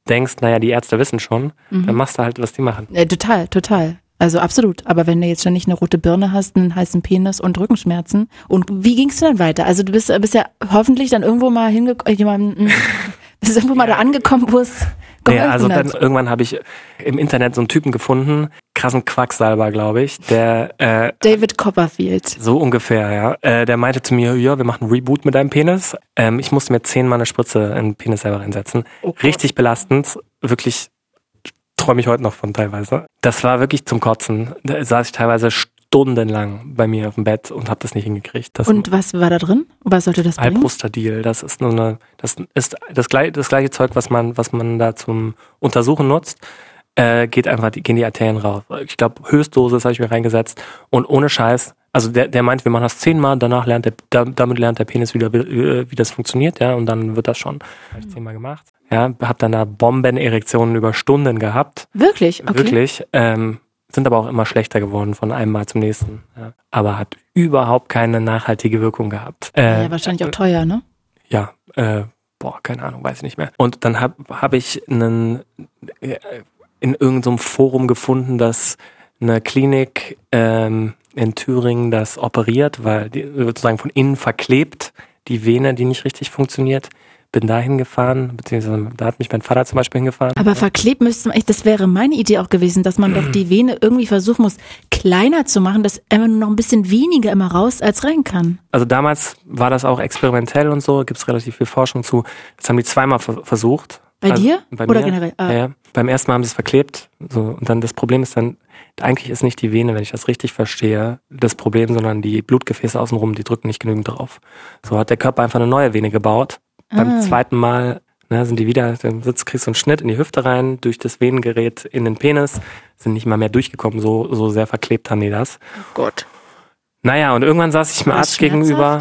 denkst, naja, die Ärzte wissen schon, mhm. dann machst du halt, was die machen. Ja, total, total. Also absolut. Aber wenn du jetzt schon nicht eine rote Birne hast, einen heißen Penis und Rückenschmerzen. Und wie ging's du dann weiter? Also du bist, bist ja hoffentlich dann irgendwo mal hingekommen, jemanden, bist irgendwo mal da angekommen, wo es naja, also dann irgendwann habe ich im Internet so einen Typen gefunden, krassen Quacksalber, glaube ich, der äh, David Copperfield. So ungefähr, ja. Äh, der meinte zu mir, ja, wir machen Reboot mit deinem Penis. Ähm, ich musste mir zehnmal eine Spritze in den Penis selber reinsetzen. Oh Richtig belastend, wirklich träume ich heute noch von teilweise. Das war wirklich zum Kotzen. Da saß ich teilweise stundenlang bei mir auf dem Bett und habe das nicht hingekriegt. Das und was war da drin? Was sollte das bringen? Alprostadil. Das ist nur eine, das ist das gleiche, das gleiche Zeug, was man, was man da zum Untersuchen nutzt. Äh, geht einfach, gehen die Arterien raus. Ich glaube, Höchstdosis habe ich mir reingesetzt und ohne Scheiß. Also der, der meint, wir machen das zehnmal, danach lernt der, damit lernt der Penis wieder, wie, wie das funktioniert, ja, und dann wird das schon. Habe ich zehnmal gemacht. Ja, hab dann da Bombenerektionen über Stunden gehabt. Wirklich? Okay. Wirklich. Ähm, sind aber auch immer schlechter geworden von einem Mal zum nächsten. Ja. Aber hat überhaupt keine nachhaltige Wirkung gehabt. Äh, ja, wahrscheinlich auch teuer, ne? Ja, äh, boah, keine Ahnung, weiß ich nicht mehr. Und dann habe hab ich einen, äh, in irgendeinem Forum gefunden, dass eine Klinik ähm, in Thüringen das operiert, weil die sozusagen von innen verklebt, die Vene, die nicht richtig funktioniert bin da hingefahren, beziehungsweise da hat mich mein Vater zum Beispiel hingefahren. Aber verklebt müsste man das wäre meine Idee auch gewesen, dass man doch die Vene irgendwie versuchen muss, kleiner zu machen, dass immer nur noch ein bisschen weniger immer raus als rein kann. Also damals war das auch experimentell und so, gibt es relativ viel Forschung zu. Das haben die zweimal versucht. Bei also, dir? Bei Oder mir. generell? Ah. Ja, beim ersten Mal haben sie es verklebt. So, und dann das Problem ist dann, eigentlich ist nicht die Vene, wenn ich das richtig verstehe, das Problem, sondern die Blutgefäße außenrum, die drücken nicht genügend drauf. So hat der Körper einfach eine neue Vene gebaut beim ah. zweiten Mal ne, sind die wieder, dann sitzt, kriegst du einen Schnitt in die Hüfte rein, durch das Venengerät in den Penis, sind nicht mal mehr durchgekommen, so, so sehr verklebt haben die das. Oh Gott. Naja, und irgendwann saß ich mir Arzt gegenüber.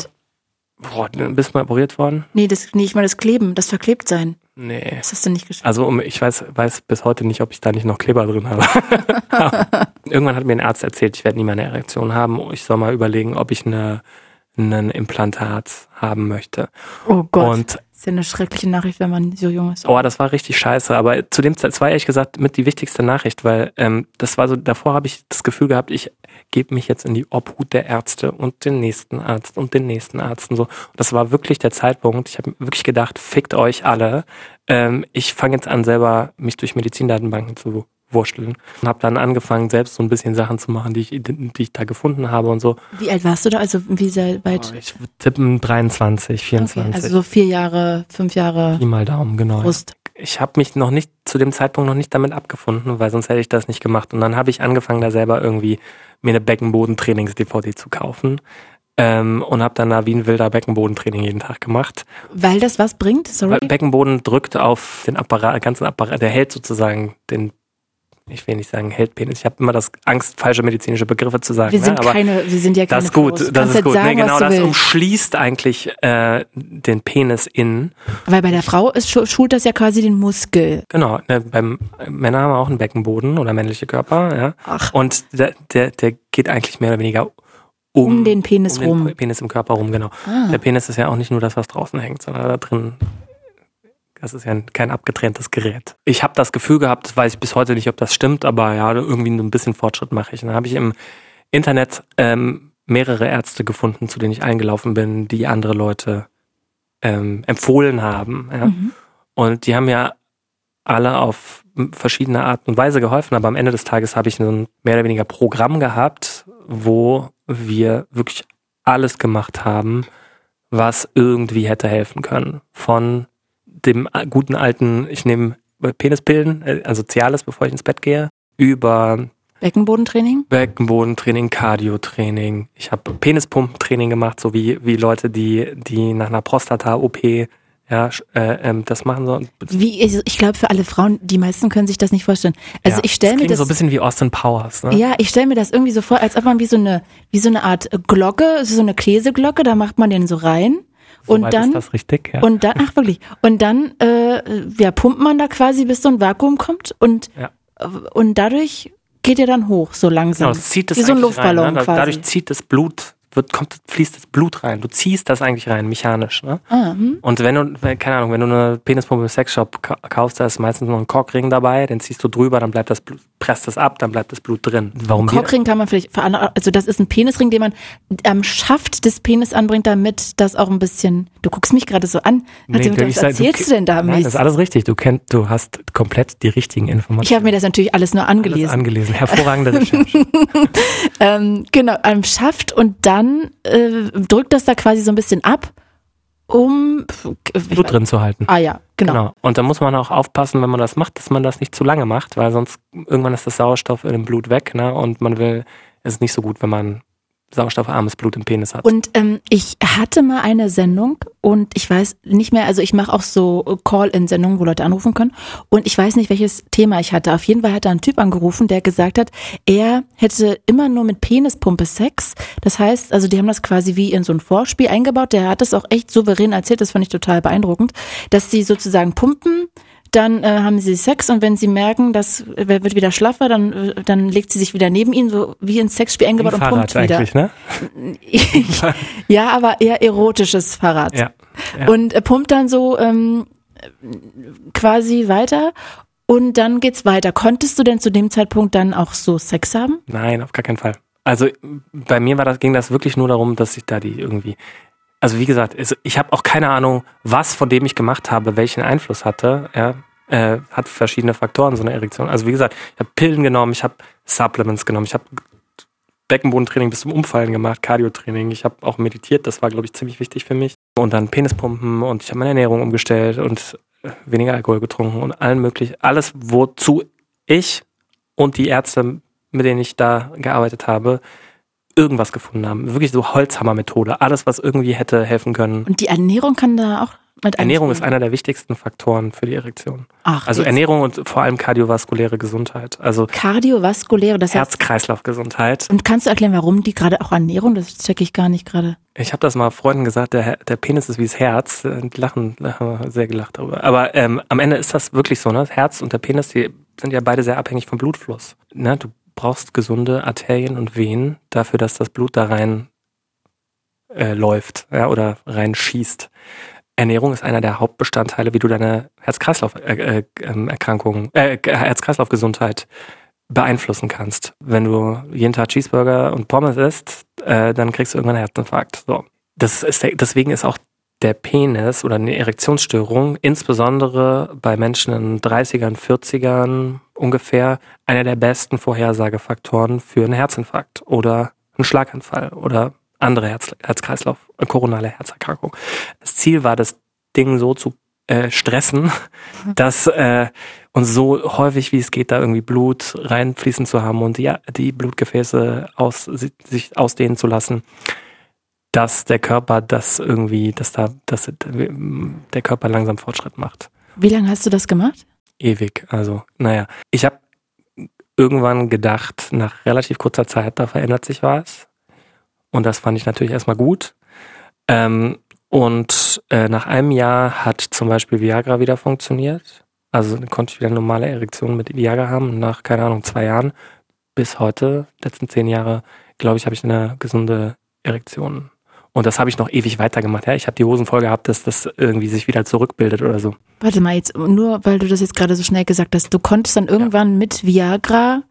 Boah, bist du mal operiert worden? Nee, das, nicht mal das Kleben, das Verklebtsein. Nee. Das hast du nicht geschafft. Also ich weiß, weiß bis heute nicht, ob ich da nicht noch Kleber drin habe. Irgendwann hat mir ein Arzt erzählt, ich werde nie mehr eine Erektion haben. Ich soll mal überlegen, ob ich eine ein Implantat haben möchte. Oh Gott. Und ist ja eine schreckliche Nachricht, wenn man so jung ist. Oh, das war richtig scheiße. Aber zu dem Zeit, war ehrlich gesagt mit die wichtigste Nachricht, weil ähm, das war so, davor habe ich das Gefühl gehabt, ich gebe mich jetzt in die Obhut der Ärzte und den nächsten Arzt und den nächsten Arzt und so. Und das war wirklich der Zeitpunkt. Ich habe wirklich gedacht, fickt euch alle. Ähm, ich fange jetzt an, selber mich durch Medizindatenbanken zu wursteln. Und habe dann angefangen, selbst so ein bisschen Sachen zu machen, die ich, die ich da gefunden habe und so. Wie alt warst du da? Also wie sehr weit? Oh, ich tippen 23, 24. Okay, also so vier Jahre, fünf Jahre. Pi mal Daumen, genau. Brust. Ich habe mich noch nicht zu dem Zeitpunkt noch nicht damit abgefunden, weil sonst hätte ich das nicht gemacht. Und dann habe ich angefangen, da selber irgendwie mir eine Beckenbodentrainings-DVD zu kaufen. ähm, und habe dann da wie ein wilder Beckenbodentraining jeden Tag gemacht. Weil das was bringt? Sorry. Weil Beckenboden drückt auf den Apparat, ganzen Apparat, der hält sozusagen den ich will nicht sagen Heldpenis. Ich habe immer das Angst, falsche medizinische Begriffe zu sagen. Wir sind ne? keine, wir sind ja keine Das ist gut, das ist gut. Sagen, nee, genau, das umschließt eigentlich äh, den Penis innen. Weil bei der Frau ist schult das ja quasi den Muskel. Genau, ne, beim Männer haben wir auch einen Beckenboden oder männliche Körper, ja. Ach. Und der, der, der geht eigentlich mehr oder weniger um, um den Penis um rum. Den Penis im Körper rum, genau. Ah. Der Penis ist ja auch nicht nur das, was draußen hängt, sondern da drin das ist ja kein abgetrenntes Gerät. Ich habe das Gefühl gehabt, weiß ich bis heute nicht, ob das stimmt, aber ja, irgendwie ein bisschen Fortschritt mache ich. dann habe ich im Internet ähm, mehrere Ärzte gefunden, zu denen ich eingelaufen bin, die andere Leute ähm, empfohlen haben. Ja. Mhm. Und die haben ja alle auf verschiedene Art und Weise geholfen, aber am Ende des Tages habe ich ein mehr oder weniger Programm gehabt, wo wir wirklich alles gemacht haben, was irgendwie hätte helfen können. Von dem guten alten, ich nehme Penispillen, äh, also Cialis, bevor ich ins Bett gehe, über Beckenbodentraining? Beckenbodentraining, Cardiotraining. Ich habe Penispumpentraining gemacht, so wie, wie Leute, die, die nach einer Prostata-OP ja, äh, ähm, das machen sollen. Wie, ich glaube, für alle Frauen, die meisten können sich das nicht vorstellen. Also ja, ich stelle mir das so ein bisschen wie Austin Powers. Ne? Ja, ich stelle mir das irgendwie so vor, als ob man wie so eine, wie so eine Art Glocke, so eine Käseglocke, da macht man den so rein und dann, ist das richtig, ja. Und dann, ach wirklich, und dann äh, ja, pumpt man da quasi, bis so ein Vakuum kommt und, ja. und dadurch geht er dann hoch, so langsam. Genau, zieht das Wie so ein Luftballon rein, ne? quasi. Dadurch zieht das Blut wird, kommt, fließt das Blut rein. Du ziehst das eigentlich rein, mechanisch. Ne? Ah, hm. Und wenn du, keine Ahnung, wenn du eine Penispumpe im Sexshop kaufst, da ist meistens noch ein Korkring dabei, den ziehst du drüber, dann bleibt das Blut, presst das ab, dann bleibt das Blut drin. Warum Korkring kann man vielleicht, also das ist ein Penisring, den man am Schaft des Penis anbringt, damit das auch ein bisschen, du guckst mich gerade so an, nee, du, was erzählst du, du, denn da? Nein, das ist alles richtig. Du kennst, du hast komplett die richtigen Informationen. Ich habe mir das natürlich alles nur angelesen. Alles angelesen, hervorragende Recherche. ähm, genau, am Schaft und dann äh, drückt das da quasi so ein bisschen ab, um Blut drin zu halten. Ah ja, genau. genau. Und da muss man auch aufpassen, wenn man das macht, dass man das nicht zu lange macht, weil sonst irgendwann ist das Sauerstoff in dem Blut weg, ne? Und man will, es ist nicht so gut, wenn man sauerstoffarmes Blut im Penis hat. Und ähm, ich hatte mal eine Sendung und ich weiß nicht mehr, also ich mache auch so Call-in-Sendungen, wo Leute anrufen können und ich weiß nicht, welches Thema ich hatte. Auf jeden Fall hat da ein Typ angerufen, der gesagt hat, er hätte immer nur mit Penispumpe Sex. Das heißt, also die haben das quasi wie in so ein Vorspiel eingebaut. Der hat das auch echt souverän erzählt, das fand ich total beeindruckend, dass sie sozusagen pumpen, dann äh, haben sie Sex und wenn sie merken, dass wer wird wieder schlaffer, dann, äh, dann legt sie sich wieder neben ihn, so wie ins Sexspiel eingebaut und pumpt wieder. Ne? ja, aber eher erotisches Fahrrad. Ja, ja. Und äh, pumpt dann so ähm, quasi weiter und dann geht's weiter. Konntest du denn zu dem Zeitpunkt dann auch so Sex haben? Nein, auf gar keinen Fall. Also bei mir war das, ging das wirklich nur darum, dass ich da die irgendwie also wie gesagt, ich habe auch keine Ahnung, was von dem ich gemacht habe, welchen Einfluss hatte. Ja, äh, hat verschiedene Faktoren, so eine Erektion. Also wie gesagt, ich habe Pillen genommen, ich habe Supplements genommen, ich habe Beckenbodentraining bis zum Umfallen gemacht, Cardiotraining. Ich habe auch meditiert, das war, glaube ich, ziemlich wichtig für mich. Und dann Penispumpen und ich habe meine Ernährung umgestellt und äh, weniger Alkohol getrunken und allen möglichen. Alles, wozu ich und die Ärzte, mit denen ich da gearbeitet habe, irgendwas gefunden haben. Wirklich so Holzhammer-Methode. Alles, was irgendwie hätte helfen können. Und die Ernährung kann da auch mit Ernährung ist einer der wichtigsten Faktoren für die Erektion. Ach, also jetzt. Ernährung und vor allem kardiovaskuläre Gesundheit. Also kardiovaskuläre, das heißt Herz-Kreislauf-Gesundheit. Und kannst du erklären, warum die gerade auch Ernährung? Das checke ich gar nicht gerade. Ich habe das mal Freunden gesagt, der, der Penis ist wie das Herz. Die lachen, haben sehr gelacht darüber. Aber ähm, am Ende ist das wirklich so. Ne? Das Herz und der Penis, die sind ja beide sehr abhängig vom Blutfluss. Ne? Du brauchst gesunde Arterien und Venen dafür, dass das Blut da rein äh, läuft ja, oder rein schießt. Ernährung ist einer der Hauptbestandteile, wie du deine Herz-Kreislauf-Erkrankung, äh, äh, Herz-Kreislauf-Gesundheit beeinflussen kannst. Wenn du jeden Tag Cheeseburger und Pommes isst, äh, dann kriegst du irgendwann einen Herzinfarkt. So. Das ist, deswegen ist auch der Penis oder eine Erektionsstörung, insbesondere bei Menschen in 30ern, 40ern ungefähr, einer der besten Vorhersagefaktoren für einen Herzinfarkt oder einen Schlaganfall oder andere Herz, Herzkreislauf, äh, koronale Herzerkrankung. Das Ziel war, das Ding so zu äh, stressen, mhm. dass äh, uns so häufig wie es geht, da irgendwie Blut reinfließen zu haben und die, die Blutgefäße aus, sich ausdehnen zu lassen dass der Körper das irgendwie, dass da, dass der Körper langsam Fortschritt macht. Wie lange hast du das gemacht? Ewig. Also, naja. Ich habe irgendwann gedacht, nach relativ kurzer Zeit, da verändert sich was. Und das fand ich natürlich erstmal gut. Ähm, und äh, nach einem Jahr hat zum Beispiel Viagra wieder funktioniert. Also konnte ich wieder normale Erektion mit Viagra haben. nach, keine Ahnung, zwei Jahren bis heute, letzten zehn Jahre, glaube ich, habe ich eine gesunde Erektion. Und das habe ich noch ewig weitergemacht. Ja, ich habe die Hosen voll gehabt, dass das irgendwie sich wieder zurückbildet oder so. Warte mal, jetzt nur weil du das jetzt gerade so schnell gesagt hast, du konntest dann irgendwann ja. mit Viagra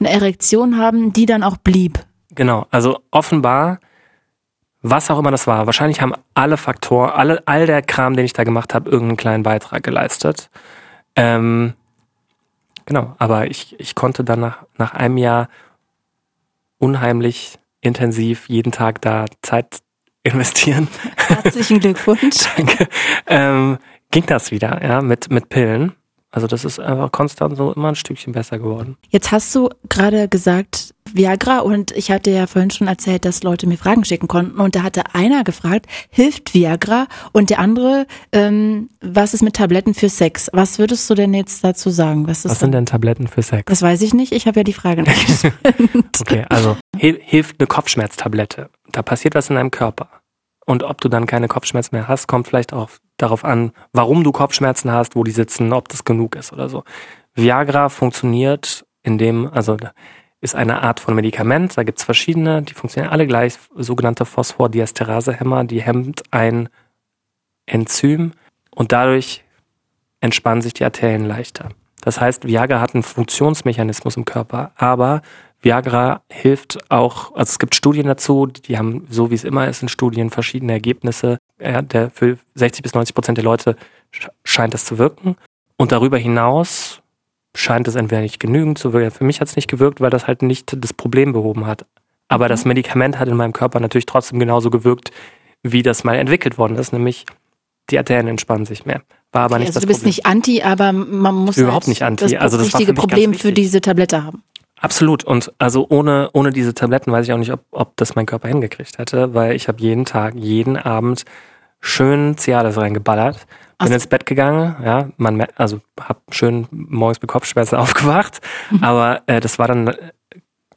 eine Erektion haben, die dann auch blieb. Genau, also offenbar, was auch immer das war, wahrscheinlich haben alle Faktoren, alle, all der Kram, den ich da gemacht habe, irgendeinen kleinen Beitrag geleistet. Ähm, genau, aber ich, ich konnte dann nach, nach einem Jahr unheimlich intensiv jeden Tag da Zeit investieren. Herzlichen Glückwunsch. Danke. Ähm, ging das wieder, ja, mit, mit Pillen. Also das ist einfach konstant so immer ein Stückchen besser geworden. Jetzt hast du gerade gesagt Viagra und ich hatte ja vorhin schon erzählt, dass Leute mir Fragen schicken konnten und da hatte einer gefragt, hilft Viagra? Und der andere, ähm, was ist mit Tabletten für Sex? Was würdest du denn jetzt dazu sagen? Was, was sind denn Tabletten für Sex? Das weiß ich nicht, ich habe ja die Frage nicht Okay, also hilft eine Kopfschmerztablette. Da passiert was in deinem Körper. Und ob du dann keine Kopfschmerzen mehr hast, kommt vielleicht auch darauf an, warum du Kopfschmerzen hast, wo die sitzen, ob das genug ist oder so. Viagra funktioniert in dem, also ist eine Art von Medikament, da gibt's verschiedene, die funktionieren alle gleich, sogenannte Phosphordiesterase-Hämmer, die hemmt ein Enzym und dadurch entspannen sich die Arterien leichter. Das heißt, Viagra hat einen Funktionsmechanismus im Körper, aber Viagra hilft auch, also es gibt Studien dazu, die haben, so wie es immer ist in Studien, verschiedene Ergebnisse. Ja, der, für 60 bis 90 Prozent der Leute scheint es zu wirken. Und darüber hinaus scheint es entweder nicht genügend zu wirken. Für mich hat es nicht gewirkt, weil das halt nicht das Problem behoben hat. Aber mhm. das Medikament hat in meinem Körper natürlich trotzdem genauso gewirkt, wie das mal entwickelt worden ist, nämlich die Arterien entspannen sich mehr. War aber okay, nicht also das du bist Problem. nicht anti, aber man muss überhaupt halt nicht anti. Das, also das richtige Problem für diese Tablette haben. Absolut. Und also ohne, ohne diese Tabletten weiß ich auch nicht, ob, ob das mein Körper hingekriegt hätte, weil ich habe jeden Tag, jeden Abend schön Cialis reingeballert. Bin ins Bett gegangen, ja, man, also hab schön morgens mit Kopfschmerzen aufgewacht, mhm. aber äh, das war dann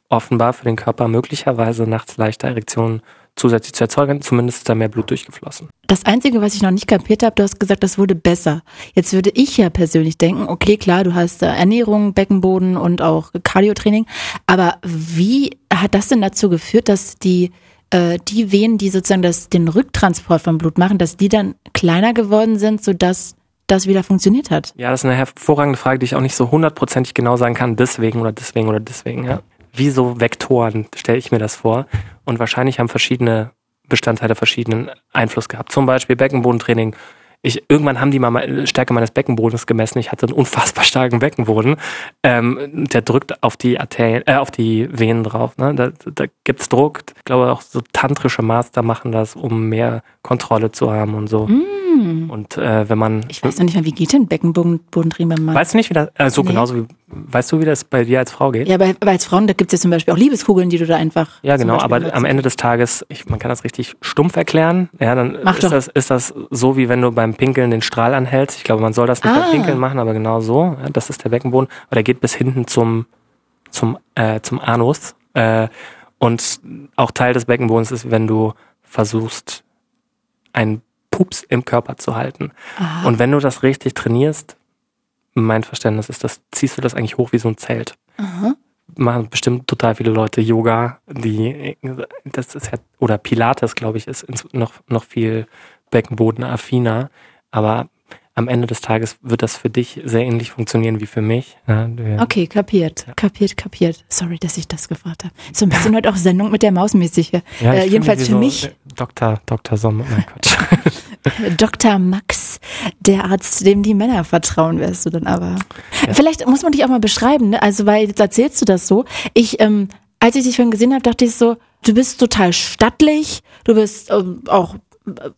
offenbar für den Körper möglicherweise nachts leichter Erektionen zusätzlich zu erzeugen. Zumindest ist da mehr Blut durchgeflossen. Das Einzige, was ich noch nicht kapiert habe, du hast gesagt, das wurde besser. Jetzt würde ich ja persönlich denken, okay, klar, du hast Ernährung, Beckenboden und auch Cardiotraining, aber wie hat das denn dazu geführt, dass die äh, die Venen, die sozusagen das, den Rücktransport vom Blut machen, dass die dann kleiner geworden sind, sodass das wieder funktioniert hat? Ja, das ist eine hervorragende Frage, die ich auch nicht so hundertprozentig genau sagen kann, deswegen oder deswegen oder deswegen. Ja wie so Vektoren, stelle ich mir das vor. Und wahrscheinlich haben verschiedene Bestandteile verschiedenen Einfluss gehabt. Zum Beispiel Beckenbodentraining. Ich, irgendwann haben die mal Stärke meines Beckenbodens gemessen. Ich hatte einen unfassbar starken Beckenboden. Ähm, der drückt auf die Arterien, äh, auf die Venen drauf. Ne? Da, da gibt's Druck. Ich glaube auch so tantrische Master machen das, um mehr Kontrolle zu haben und so. Mm. Und äh, wenn man. Ich weiß noch nicht mal, wie geht denn Beckenbodentränen beim Mann? Weißt du nicht, wie das, also nee. genauso wie, weißt du, wie das bei dir als Frau geht? Ja, bei, als Frauen, da gibt es ja zum Beispiel auch Liebeskugeln, die du da einfach. Ja, genau, aber am Ende des Tages, ich, man kann das richtig stumpf erklären. Ja, dann Mach ist, doch. das, ist das so, wie wenn du beim Pinkeln den Strahl anhältst. Ich glaube, man soll das nicht ah. beim Pinkeln machen, aber genau so. Ja, das ist der Beckenboden. Aber der geht bis hinten zum, zum, äh, zum Anus. Äh, und auch Teil des Beckenbodens ist, wenn du versuchst, ein Pups im Körper zu halten. Aha. Und wenn du das richtig trainierst, mein Verständnis ist, das ziehst du das eigentlich hoch wie so ein Zelt. Aha. Machen bestimmt total viele Leute Yoga, die das ist ja, oder Pilates, glaube ich, ist noch, noch viel beckenbodenaffiner. Aber am Ende des Tages wird das für dich sehr ähnlich funktionieren wie für mich. Ja, okay, kapiert, ja. kapiert, kapiert. Sorry, dass ich das gefragt habe. So ein bisschen heute auch Sendung mit der Maus mäßig. Ja, äh, jedenfalls für so mich. Dr. Dr. Sommer, mein Gott. Dr. Max, der Arzt, dem die Männer vertrauen, wärst du dann aber. Vielleicht muss man dich auch mal beschreiben, ne? Also, weil jetzt erzählst du das so. Ich, ähm, als ich dich vorhin gesehen habe, dachte ich so, du bist total stattlich, du bist ähm, auch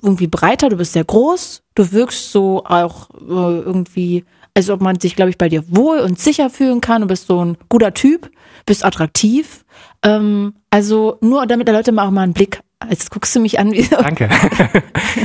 irgendwie breiter, du bist sehr groß, du wirkst so auch äh, irgendwie, als ob man sich, glaube ich, bei dir wohl und sicher fühlen kann. Du bist so ein guter Typ, bist attraktiv. Ähm, also nur damit die Leute mal auch mal einen Blick Jetzt guckst du mich an. Wie Danke.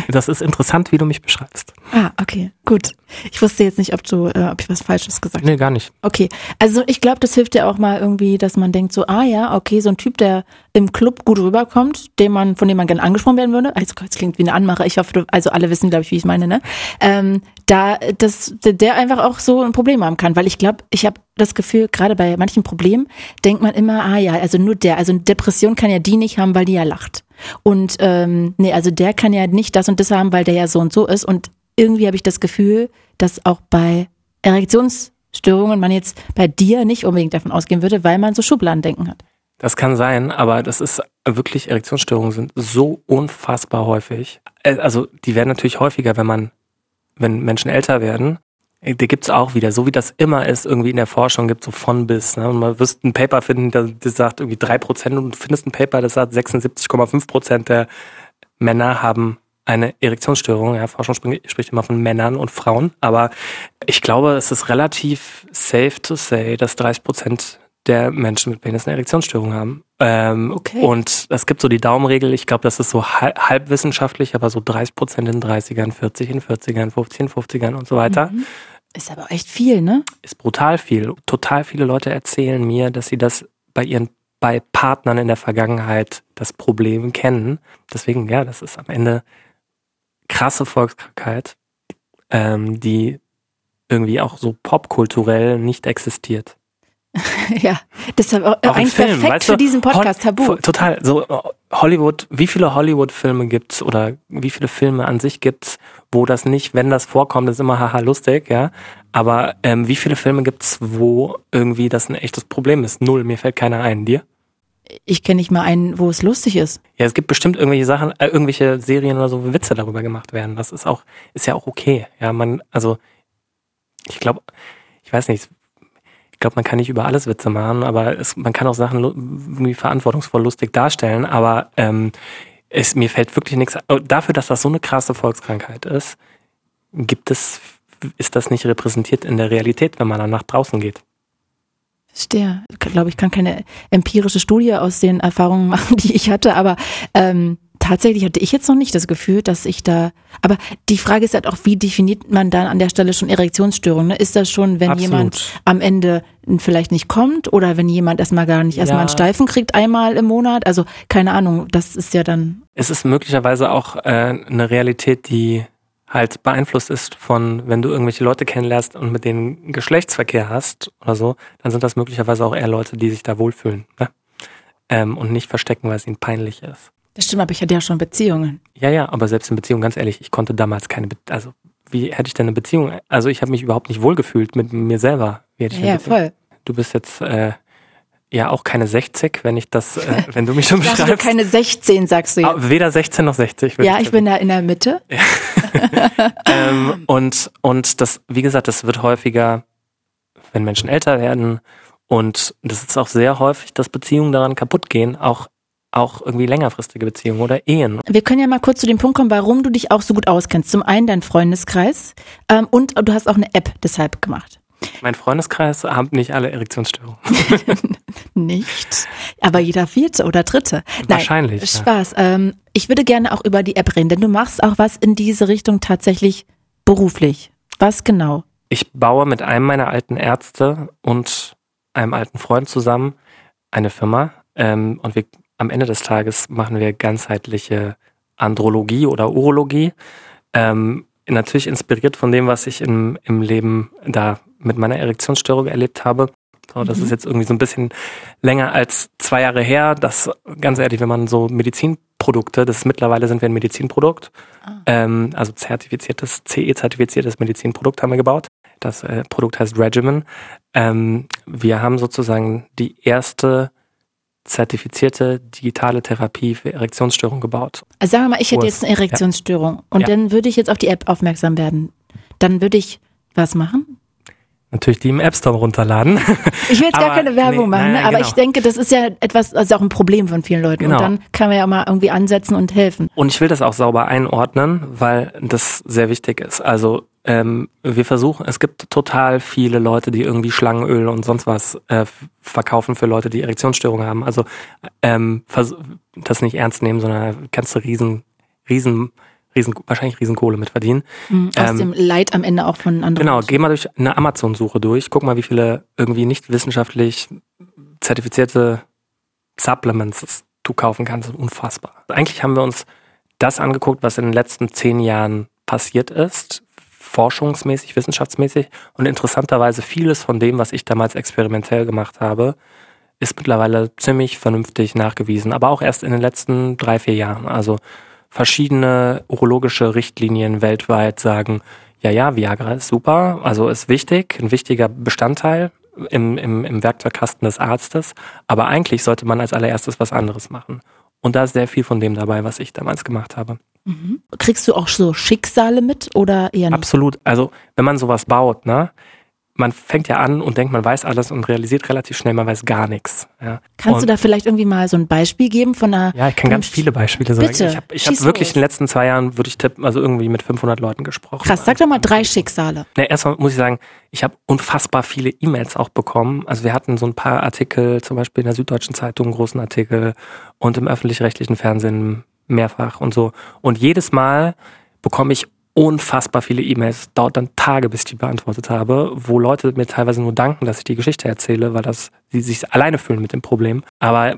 Das ist interessant, wie du mich beschreibst. Ah, okay, gut. Ich wusste jetzt nicht, ob du, äh, ob ich was Falsches gesagt habe. Nee, gar nicht. Okay, also ich glaube, das hilft ja auch mal irgendwie, dass man denkt so, ah ja, okay, so ein Typ, der im Club gut rüberkommt, dem man, von dem man gerne angesprochen werden würde. Also das klingt wie eine Anmache. Ich hoffe, du, also alle wissen, glaube ich, wie ich meine, ne? Ähm, da, dass der einfach auch so ein Problem haben kann, weil ich glaube, ich habe das Gefühl, gerade bei manchen Problemen denkt man immer, ah ja, also nur der, also eine Depression kann ja die nicht haben, weil die ja lacht. Und ähm, nee, also der kann ja nicht das und das haben, weil der ja so und so ist. Und irgendwie habe ich das Gefühl, dass auch bei Erektionsstörungen man jetzt bei dir nicht unbedingt davon ausgehen würde, weil man so Schubladendenken hat. Das kann sein, aber das ist wirklich, Erektionsstörungen sind so unfassbar häufig. Äh, also die werden natürlich häufiger, wenn man, wenn Menschen älter werden. Die gibt's auch wieder, so wie das immer ist, irgendwie in der Forschung gibt so von bis. Ne? Und man wirst ein Paper finden, das sagt irgendwie drei Prozent und du findest ein Paper, das sagt 76,5 Prozent der Männer haben eine Erektionsstörung. Ja, Forschung spricht immer von Männern und Frauen, aber ich glaube, es ist relativ safe to say, dass 30 Prozent der Menschen mit Penis eine Erektionsstörung haben. Ähm, okay. Und es gibt so die Daumenregel, ich glaube, das ist so halb, halb wissenschaftlich, aber so 30 Prozent in 30ern, 40 in 40ern, 50 in 50ern und so weiter. Mhm. Ist aber echt viel, ne? Ist brutal viel. Total viele Leute erzählen mir, dass sie das bei ihren bei Partnern in der Vergangenheit das Problem kennen. Deswegen, ja, das ist am Ende krasse Volkskrankheit, ähm, die irgendwie auch so popkulturell nicht existiert. ja, deshalb auch, auch eigentlich Film, perfekt weißt du, für diesen Podcast, Hol Tabu. Total, so Hollywood, wie viele Hollywood-Filme gibt's oder wie viele Filme an sich gibt's, wo das nicht, wenn das vorkommt, ist immer haha lustig, ja. Aber ähm, wie viele Filme gibt's, wo irgendwie das ein echtes Problem ist? Null, mir fällt keiner ein. Dir? Ich kenne nicht mal einen, wo es lustig ist. Ja, es gibt bestimmt irgendwelche Sachen, äh, irgendwelche Serien oder so, wo Witze darüber gemacht werden. Das ist auch, ist ja auch okay. Ja, man, also ich glaube, ich weiß nicht, ich glaube, man kann nicht über alles Witze machen, aber es, man kann auch Sachen irgendwie verantwortungsvoll lustig darstellen. Aber ähm, es, mir fällt wirklich nichts. Oh, dafür, dass das so eine krasse Volkskrankheit ist, gibt es, ist das nicht repräsentiert in der Realität, wenn man dann nach draußen geht. Verstehe. Ich glaube, ich kann keine empirische Studie aus den Erfahrungen machen, die ich hatte, aber ähm, tatsächlich hatte ich jetzt noch nicht das Gefühl, dass ich da. Aber die Frage ist halt auch, wie definiert man dann an der Stelle schon Erektionsstörung? Ne? Ist das schon, wenn Absolut. jemand am Ende vielleicht nicht kommt oder wenn jemand erstmal gar nicht erstmal ja. einen Steifen kriegt einmal im Monat? Also keine Ahnung, das ist ja dann. Es ist möglicherweise auch äh, eine Realität, die halt beeinflusst ist von, wenn du irgendwelche Leute kennenlernst und mit denen Geschlechtsverkehr hast oder so, dann sind das möglicherweise auch eher Leute, die sich da wohlfühlen. Ne? Ähm, und nicht verstecken, weil es ihnen peinlich ist. Das stimmt, aber ich hatte ja schon Beziehungen. Ja, ja, aber selbst in Beziehungen, ganz ehrlich, ich konnte damals keine, Be also wie hätte ich denn eine Beziehung? Also ich habe mich überhaupt nicht wohlgefühlt mit mir selber. Wie hätte ich ja, voll. Du bist jetzt äh, ja auch keine 60, wenn ich das, äh, wenn du mich schon beschreibst. Du keine 16, sagst du jetzt. Ah, weder 16 noch 60. Ja, ich, ich bin da in der Mitte. ähm, und und das, wie gesagt, das wird häufiger, wenn Menschen älter werden. Und das ist auch sehr häufig, dass Beziehungen daran kaputt gehen, auch auch irgendwie längerfristige Beziehungen oder Ehen. Wir können ja mal kurz zu dem Punkt kommen, warum du dich auch so gut auskennst. Zum einen dein Freundeskreis ähm, und du hast auch eine App deshalb gemacht. Mein Freundeskreis haben nicht alle Erektionsstörungen. nicht. Aber jeder vierte oder dritte. Wahrscheinlich. Nein, Spaß. Ja. Ähm, ich würde gerne auch über die App reden, denn du machst auch was in diese Richtung tatsächlich beruflich. Was genau? Ich baue mit einem meiner alten Ärzte und einem alten Freund zusammen eine Firma ähm, und wir am Ende des Tages machen wir ganzheitliche Andrologie oder Urologie. Ähm, natürlich inspiriert von dem, was ich im, im Leben da mit meiner Erektionsstörung erlebt habe. So, das mhm. ist jetzt irgendwie so ein bisschen länger als zwei Jahre her. Das, ganz ehrlich, wenn man so Medizinprodukte, das ist mittlerweile sind wir ein Medizinprodukt, ah. ähm, also zertifiziertes, CE-zertifiziertes Medizinprodukt haben wir gebaut. Das äh, Produkt heißt Regimen. Ähm, wir haben sozusagen die erste zertifizierte digitale Therapie für Erektionsstörungen gebaut. Also sagen wir mal, ich hätte jetzt eine Erektionsstörung ja. und ja. dann würde ich jetzt auf die App aufmerksam werden. Dann würde ich was machen? natürlich die im App Store runterladen. Ich will jetzt gar keine Werbung nee, machen, nein, aber genau. ich denke, das ist ja etwas, also auch ein Problem von vielen Leuten. Genau. Und dann kann man ja mal irgendwie ansetzen und helfen. Und ich will das auch sauber einordnen, weil das sehr wichtig ist. Also ähm, wir versuchen, es gibt total viele Leute, die irgendwie Schlangenöl und sonst was äh, verkaufen für Leute, die Erektionsstörungen haben. Also ähm, das nicht ernst nehmen, sondern kannst du riesen, riesen riesen, wahrscheinlich Riesenkohle mit verdienen. Mhm, aus ähm, dem Leid am Ende auch von anderen. Genau, geh mal durch eine Amazon-Suche durch, guck mal, wie viele irgendwie nicht wissenschaftlich zertifizierte Supplements du kaufen kannst. Unfassbar. Eigentlich haben wir uns das angeguckt, was in den letzten zehn Jahren passiert ist, forschungsmäßig, wissenschaftsmäßig. Und interessanterweise vieles von dem, was ich damals experimentell gemacht habe, ist mittlerweile ziemlich vernünftig nachgewiesen, aber auch erst in den letzten drei, vier Jahren. Also verschiedene urologische Richtlinien weltweit sagen, ja, ja, Viagra ist super, also ist wichtig, ein wichtiger Bestandteil im, im, im Werkzeugkasten des Arztes, aber eigentlich sollte man als allererstes was anderes machen. Und da ist sehr viel von dem dabei, was ich damals gemacht habe. Mhm. Kriegst du auch so Schicksale mit oder eher nicht? Absolut. Also wenn man sowas baut, ne, man fängt ja an und denkt, man weiß alles und realisiert relativ schnell, man weiß gar nichts. Ja. Kannst und du da vielleicht irgendwie mal so ein Beispiel geben von einer... Ja, ich kann ganz viele Beispiele sagen. Bitte, ich habe hab wirklich los. in den letzten zwei Jahren, würde ich tippen, also irgendwie mit 500 Leuten gesprochen. Krass, sag doch mal drei Schicksale. Ja, erstmal muss ich sagen, ich habe unfassbar viele E-Mails auch bekommen. Also wir hatten so ein paar Artikel, zum Beispiel in der Süddeutschen Zeitung, einen großen Artikel und im öffentlich-rechtlichen Fernsehen mehrfach und so. Und jedes Mal bekomme ich unfassbar viele E-Mails, dauert dann Tage, bis ich die beantwortet habe, wo Leute mir teilweise nur danken, dass ich die Geschichte erzähle, weil das sie sich alleine fühlen mit dem Problem. Aber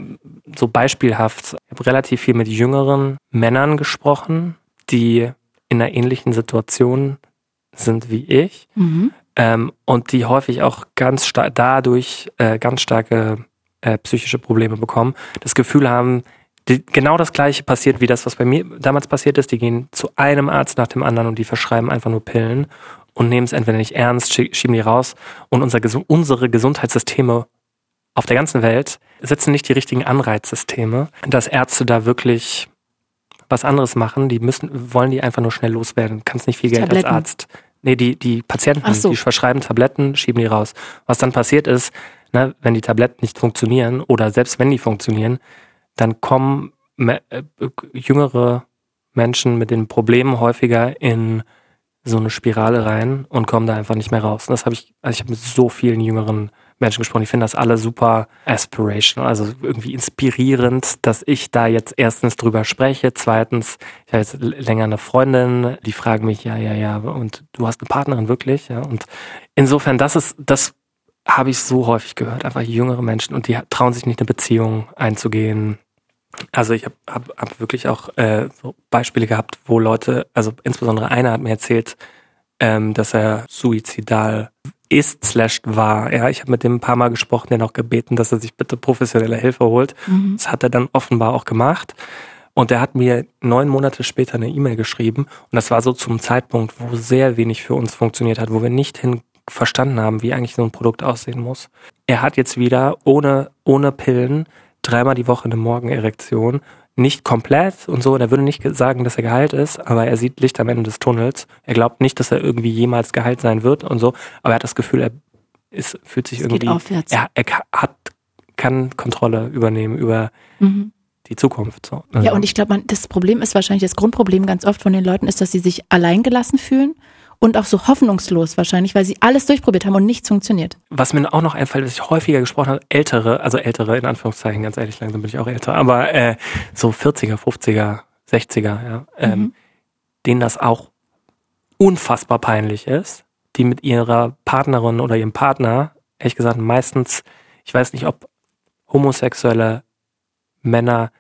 so beispielhaft, ich habe relativ viel mit jüngeren Männern gesprochen, die in einer ähnlichen Situation sind wie ich mhm. ähm, und die häufig auch ganz stark dadurch äh, ganz starke äh, psychische Probleme bekommen, das Gefühl haben, die, genau das gleiche passiert wie das, was bei mir damals passiert ist. Die gehen zu einem Arzt nach dem anderen und die verschreiben einfach nur Pillen und nehmen es entweder nicht ernst, schieben die raus. Und unser, unsere Gesundheitssysteme auf der ganzen Welt setzen nicht die richtigen Anreizsysteme, dass Ärzte da wirklich was anderes machen. Die müssen, wollen die einfach nur schnell loswerden. Kannst nicht viel Geld Tabletten. als Arzt. Nee, die, die Patienten, so. die verschreiben Tabletten, schieben die raus. Was dann passiert ist, ne, wenn die Tabletten nicht funktionieren oder selbst wenn die funktionieren, dann kommen äh, jüngere Menschen mit den Problemen häufiger in so eine Spirale rein und kommen da einfach nicht mehr raus. Und das habe ich, also ich habe mit so vielen jüngeren Menschen gesprochen. Ich finde das alle super aspirational, also irgendwie inspirierend, dass ich da jetzt erstens drüber spreche. Zweitens, ich habe jetzt länger eine Freundin, die fragen mich, ja, ja, ja, und du hast eine Partnerin wirklich, ja. Und insofern, das ist, das habe ich so häufig gehört, einfach jüngere Menschen und die trauen sich nicht eine Beziehung einzugehen. Also ich habe hab, hab wirklich auch äh, so Beispiele gehabt, wo Leute, also insbesondere einer hat mir erzählt, ähm, dass er suizidal ist slash war. Ja, ich habe mit dem ein paar Mal gesprochen, der noch gebeten, dass er sich bitte professionelle Hilfe holt. Mhm. Das hat er dann offenbar auch gemacht. Und er hat mir neun Monate später eine E-Mail geschrieben. Und das war so zum Zeitpunkt, wo sehr wenig für uns funktioniert hat, wo wir nicht hin verstanden haben, wie eigentlich so ein Produkt aussehen muss. Er hat jetzt wieder ohne, ohne Pillen dreimal die Woche eine Morgenerektion. Nicht komplett und so. Er würde nicht sagen, dass er geheilt ist, aber er sieht Licht am Ende des Tunnels. Er glaubt nicht, dass er irgendwie jemals geheilt sein wird und so. Aber er hat das Gefühl, er ist, fühlt sich es irgendwie. Geht aufwärts. Er, er hat, kann Kontrolle übernehmen über mhm. die Zukunft. So. Also. Ja, und ich glaube, das Problem ist wahrscheinlich, das Grundproblem ganz oft von den Leuten ist, dass sie sich alleingelassen fühlen und auch so hoffnungslos wahrscheinlich, weil sie alles durchprobiert haben und nichts funktioniert. Was mir auch noch einfällt, was ich häufiger gesprochen habe, ältere, also ältere in Anführungszeichen, ganz ehrlich, langsam bin ich auch älter, aber äh, so 40er, 50er, 60er, ja, ähm, mhm. denen das auch unfassbar peinlich ist, die mit ihrer Partnerin oder ihrem Partner, ehrlich gesagt, meistens, ich weiß nicht, ob homosexuelle Männer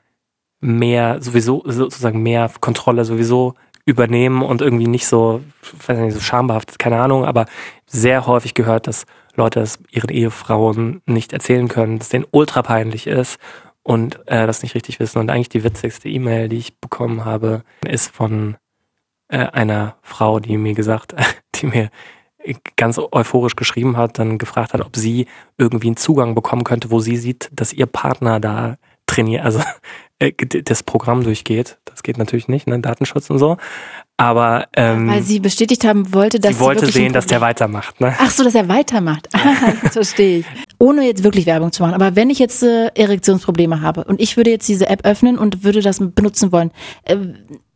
mehr, sowieso, sozusagen mehr Kontrolle sowieso übernehmen und irgendwie nicht so, weiß nicht, so schambehaftet, keine Ahnung, aber sehr häufig gehört, dass Leute es ihren Ehefrauen nicht erzählen können, dass denen ultra peinlich ist und äh, das nicht richtig wissen. Und eigentlich die witzigste E-Mail, die ich bekommen habe, ist von äh, einer Frau, die mir gesagt, die mir ganz euphorisch geschrieben hat, dann gefragt hat, ob sie irgendwie einen Zugang bekommen könnte, wo sie sieht, dass ihr Partner da trainiert, also äh, das Programm durchgeht. Das geht natürlich nicht, ne? Datenschutz und so. Aber ähm, weil sie bestätigt haben wollte, dass sie wollte sie sehen, dass der weitermacht. Ne? Ach so, dass er weitermacht. Ah, verstehe ich. Ohne jetzt wirklich Werbung zu machen. Aber wenn ich jetzt äh, Erektionsprobleme habe und ich würde jetzt diese App öffnen und würde das benutzen wollen, äh,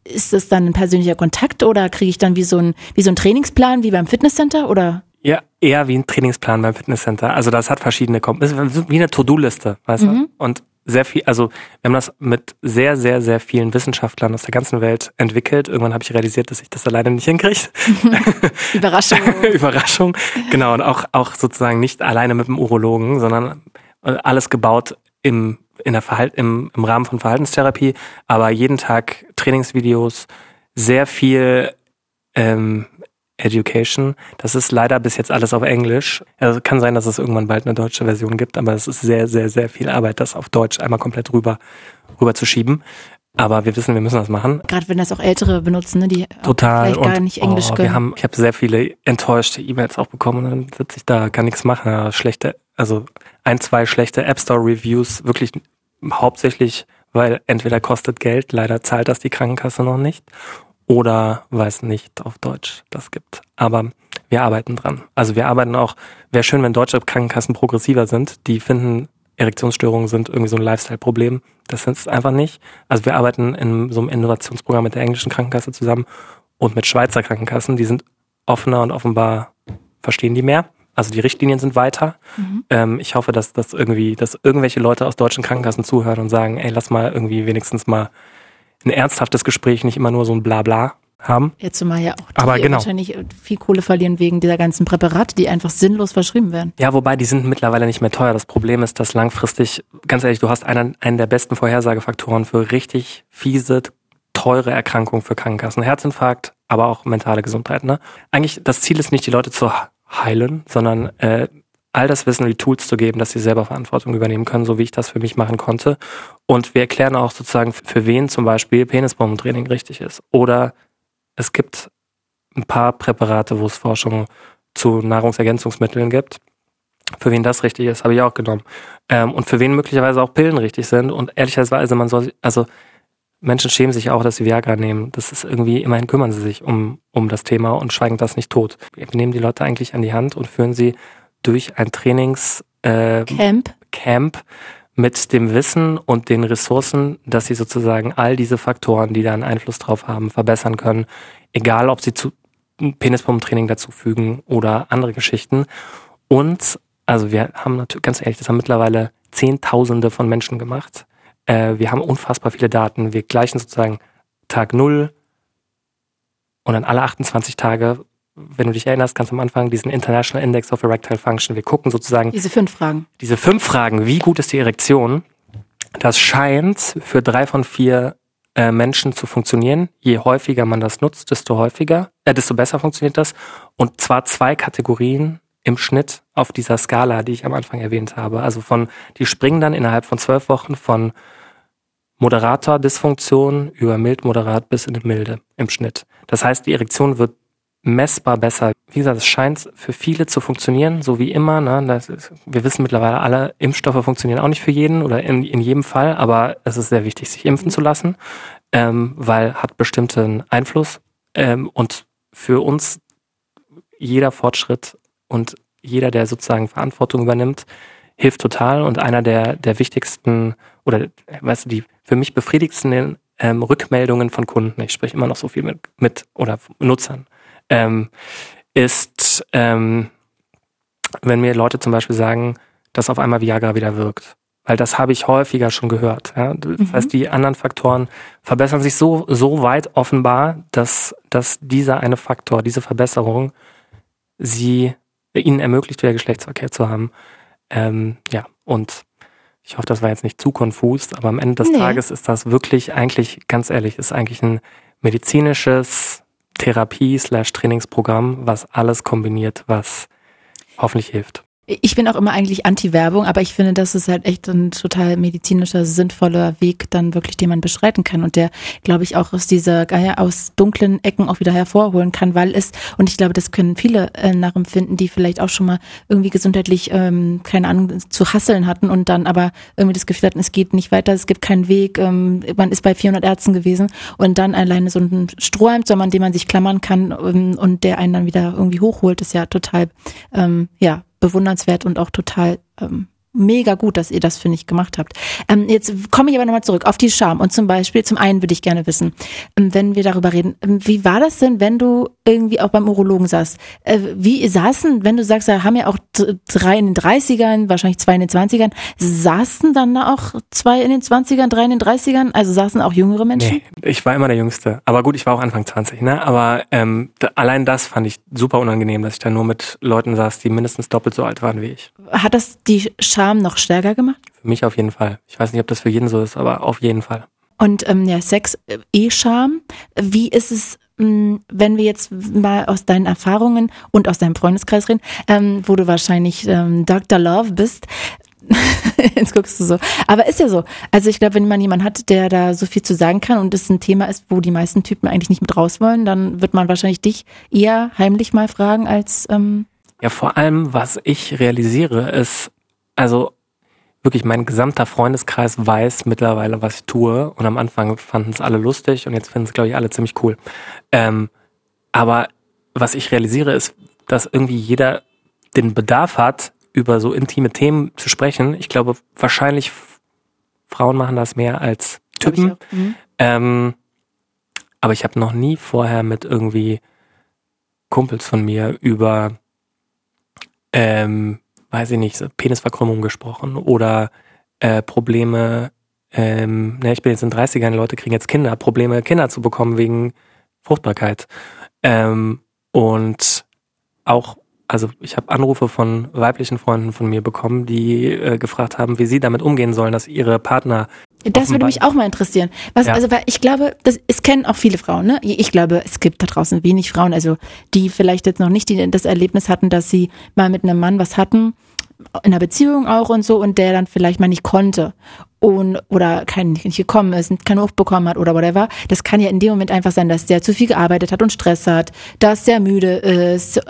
ist das dann ein persönlicher Kontakt oder kriege ich dann wie so ein wie so ein Trainingsplan wie beim Fitnesscenter oder? Ja, eher wie ein Trainingsplan beim Fitnesscenter. Also das hat verschiedene Komp ist wie eine To-Do-Liste, weißt mhm. du? Und sehr viel, also wir haben das mit sehr, sehr, sehr vielen Wissenschaftlern aus der ganzen Welt entwickelt. Irgendwann habe ich realisiert, dass ich das alleine nicht hinkriege. Überraschung. Überraschung. Genau, und auch, auch sozusagen nicht alleine mit dem Urologen, sondern alles gebaut im, in der Verhalt, im, im Rahmen von Verhaltenstherapie, aber jeden Tag Trainingsvideos, sehr viel ähm, Education. Das ist leider bis jetzt alles auf Englisch. Also kann sein, dass es irgendwann bald eine deutsche Version gibt, aber es ist sehr, sehr, sehr viel Arbeit, das auf Deutsch einmal komplett rüber, rüber zu schieben. Aber wir wissen, wir müssen das machen. Gerade wenn das auch Ältere benutzen, ne, die Total. vielleicht gar nicht Englisch oh, können. Wir haben, ich habe sehr viele enttäuschte E-Mails auch bekommen und dann sitze ich da, kann nichts machen. Schlechte, also ein, zwei schlechte App Store Reviews, wirklich hauptsächlich, weil entweder kostet Geld, leider zahlt das die Krankenkasse noch nicht, oder weil es nicht auf Deutsch das gibt. Aber wir arbeiten dran. Also wir arbeiten auch, wäre schön, wenn deutsche Krankenkassen progressiver sind. Die finden, Erektionsstörungen sind irgendwie so ein Lifestyle-Problem. Das sind es einfach nicht. Also wir arbeiten in so einem Innovationsprogramm mit der englischen Krankenkasse zusammen und mit Schweizer Krankenkassen. Die sind offener und offenbar verstehen die mehr. Also die Richtlinien sind weiter. Mhm. Ähm, ich hoffe, dass das irgendwie, dass irgendwelche Leute aus deutschen Krankenkassen zuhören und sagen, ey, lass mal irgendwie wenigstens mal ein ernsthaftes Gespräch, nicht immer nur so ein Blabla haben. Jetzt mal ja auch die Aber genau. wahrscheinlich viel Kohle verlieren wegen dieser ganzen Präparate, die einfach sinnlos verschrieben werden. Ja, wobei die sind mittlerweile nicht mehr teuer. Das Problem ist, dass langfristig, ganz ehrlich, du hast einen, einen der besten Vorhersagefaktoren für richtig fiese, teure Erkrankungen für Krankenkassen. Herzinfarkt, aber auch mentale Gesundheit. Ne? Eigentlich, das Ziel ist nicht, die Leute zu heilen, sondern äh, all das Wissen die Tools zu geben, dass sie selber Verantwortung übernehmen können, so wie ich das für mich machen konnte. Und wir erklären auch sozusagen, für wen zum Beispiel Penisbombentraining richtig ist. Oder es gibt ein paar Präparate, wo es Forschung zu Nahrungsergänzungsmitteln gibt. Für wen das richtig ist, habe ich auch genommen. Ähm, und für wen möglicherweise auch Pillen richtig sind. Und ehrlicherweise, man soll, also Menschen schämen sich auch, dass sie Viagra nehmen. Das ist irgendwie, immerhin kümmern sie sich um, um das Thema und schweigen das nicht tot. Wir nehmen die Leute eigentlich an die Hand und führen sie durch ein Trainings äh, Camp. Camp mit dem Wissen und den Ressourcen, dass sie sozusagen all diese Faktoren, die da einen Einfluss drauf haben, verbessern können, egal ob sie zu Penispumpentraining dazufügen oder andere Geschichten. Und also wir haben natürlich, ganz ehrlich, das haben mittlerweile Zehntausende von Menschen gemacht. Äh, wir haben unfassbar viele Daten. Wir gleichen sozusagen Tag null und dann alle 28 Tage wenn du dich erinnerst, ganz am Anfang, diesen International Index of Erectile Function. Wir gucken sozusagen. Diese fünf Fragen. Diese fünf Fragen. Wie gut ist die Erektion? Das scheint für drei von vier äh, Menschen zu funktionieren. Je häufiger man das nutzt, desto häufiger, äh, desto besser funktioniert das. Und zwar zwei Kategorien im Schnitt auf dieser Skala, die ich am Anfang erwähnt habe. Also von, die springen dann innerhalb von zwölf Wochen von moderater Dysfunktion über mild moderat bis in die milde im Schnitt. Das heißt, die Erektion wird messbar besser. Wie gesagt, es scheint für viele zu funktionieren, so wie immer. Ne? Ist, wir wissen mittlerweile alle, Impfstoffe funktionieren auch nicht für jeden oder in, in jedem Fall, aber es ist sehr wichtig, sich impfen zu lassen, ähm, weil hat bestimmten Einfluss ähm, und für uns jeder Fortschritt und jeder, der sozusagen Verantwortung übernimmt, hilft total und einer der, der wichtigsten oder weißt du, die für mich befriedigsten ähm, Rückmeldungen von Kunden, ich spreche immer noch so viel mit, mit oder Nutzern, ähm, ist, ähm, wenn mir Leute zum Beispiel sagen, dass auf einmal Viagra wieder wirkt. Weil das habe ich häufiger schon gehört. Ja? Das mhm. heißt, die anderen Faktoren verbessern sich so, so weit offenbar, dass, dass dieser eine Faktor, diese Verbesserung, sie ihnen ermöglicht, wieder Geschlechtsverkehr zu haben. Ähm, ja, und ich hoffe, das war jetzt nicht zu konfus, aber am Ende des nee. Tages ist das wirklich eigentlich, ganz ehrlich, ist eigentlich ein medizinisches Therapie slash Trainingsprogramm, was alles kombiniert, was hoffentlich hilft. Ich bin auch immer eigentlich Anti-Werbung, aber ich finde, das ist halt echt ein total medizinischer, sinnvoller Weg, dann wirklich, den man beschreiten kann und der, glaube ich, auch aus dieser, ja, aus dunklen Ecken auch wieder hervorholen kann, weil es, und ich glaube, das können viele äh, nachempfinden, die vielleicht auch schon mal irgendwie gesundheitlich, ähm, keine Ahnung, zu hasseln hatten und dann aber irgendwie das Gefühl hatten, es geht nicht weiter, es gibt keinen Weg, ähm, man ist bei 400 Ärzten gewesen und dann alleine so ein Strohhalm, an dem man sich klammern kann ähm, und der einen dann wieder irgendwie hochholt, ist ja total, ähm, ja, bewundernswert und auch total ähm, mega gut, dass ihr das, finde ich, gemacht habt. Ähm, jetzt komme ich aber nochmal zurück auf die Scham. Und zum Beispiel, zum einen würde ich gerne wissen, ähm, wenn wir darüber reden, ähm, wie war das denn, wenn du irgendwie auch beim Urologen saßt? Äh, wie saßen, wenn du sagst, da haben ja auch drei in den 30ern, wahrscheinlich zwei in den 20ern, saßen dann da auch zwei in den 20ern, drei in den 30ern? Also saßen auch jüngere Menschen? Nee, ich war immer der Jüngste. Aber gut, ich war auch Anfang 20, ne? Aber ähm, allein das fand ich super unangenehm, dass ich da nur mit Leuten saß, die mindestens doppelt so alt waren wie ich. Hat das die Scham Scham noch stärker gemacht? Für mich auf jeden Fall. Ich weiß nicht, ob das für jeden so ist, aber auf jeden Fall. Und ähm, ja, Sex, äh, eh Scham. Wie ist es, mh, hm, wenn wir jetzt mal aus deinen Erfahrungen und aus deinem Freundeskreis reden, ähm, wo du wahrscheinlich ähm, Dr. Love bist, Jetzt guckst du so. Aber ist ja so. Also ich glaube, wenn man jemanden hat, der da so viel zu sagen kann und es ein Thema ist, wo die meisten Typen eigentlich nicht mit raus wollen, dann wird man wahrscheinlich dich eher heimlich mal fragen als ähm ja, vor allem, was ich realisiere, ist, also wirklich mein gesamter Freundeskreis weiß mittlerweile, was ich tue. Und am Anfang fanden es alle lustig und jetzt finden es, glaube ich, alle ziemlich cool. Ähm, aber was ich realisiere, ist, dass irgendwie jeder den Bedarf hat, über so intime Themen zu sprechen. Ich glaube, wahrscheinlich Frauen machen das mehr als Typen. Mhm. Ähm, aber ich habe noch nie vorher mit irgendwie Kumpels von mir über ähm, weiß ich nicht, Penisverkrümmung gesprochen oder äh, Probleme, ähm, ne, ich bin jetzt in 30ern, Leute kriegen jetzt Kinder, Probleme, Kinder zu bekommen wegen Fruchtbarkeit. Ähm, und auch, also ich habe Anrufe von weiblichen Freunden von mir bekommen, die äh, gefragt haben, wie sie damit umgehen sollen, dass ihre Partner das würde mich auch mal interessieren. Was, ja. also, weil ich glaube, das, es kennen auch viele Frauen, ne? Ich glaube, es gibt da draußen wenig Frauen, also, die vielleicht jetzt noch nicht die, das Erlebnis hatten, dass sie mal mit einem Mann was hatten in einer Beziehung auch und so und der dann vielleicht mal nicht konnte und oder kein, nicht gekommen ist, keinen Hof bekommen hat oder whatever. Das kann ja in dem Moment einfach sein, dass der zu viel gearbeitet hat und Stress hat, dass der müde ist,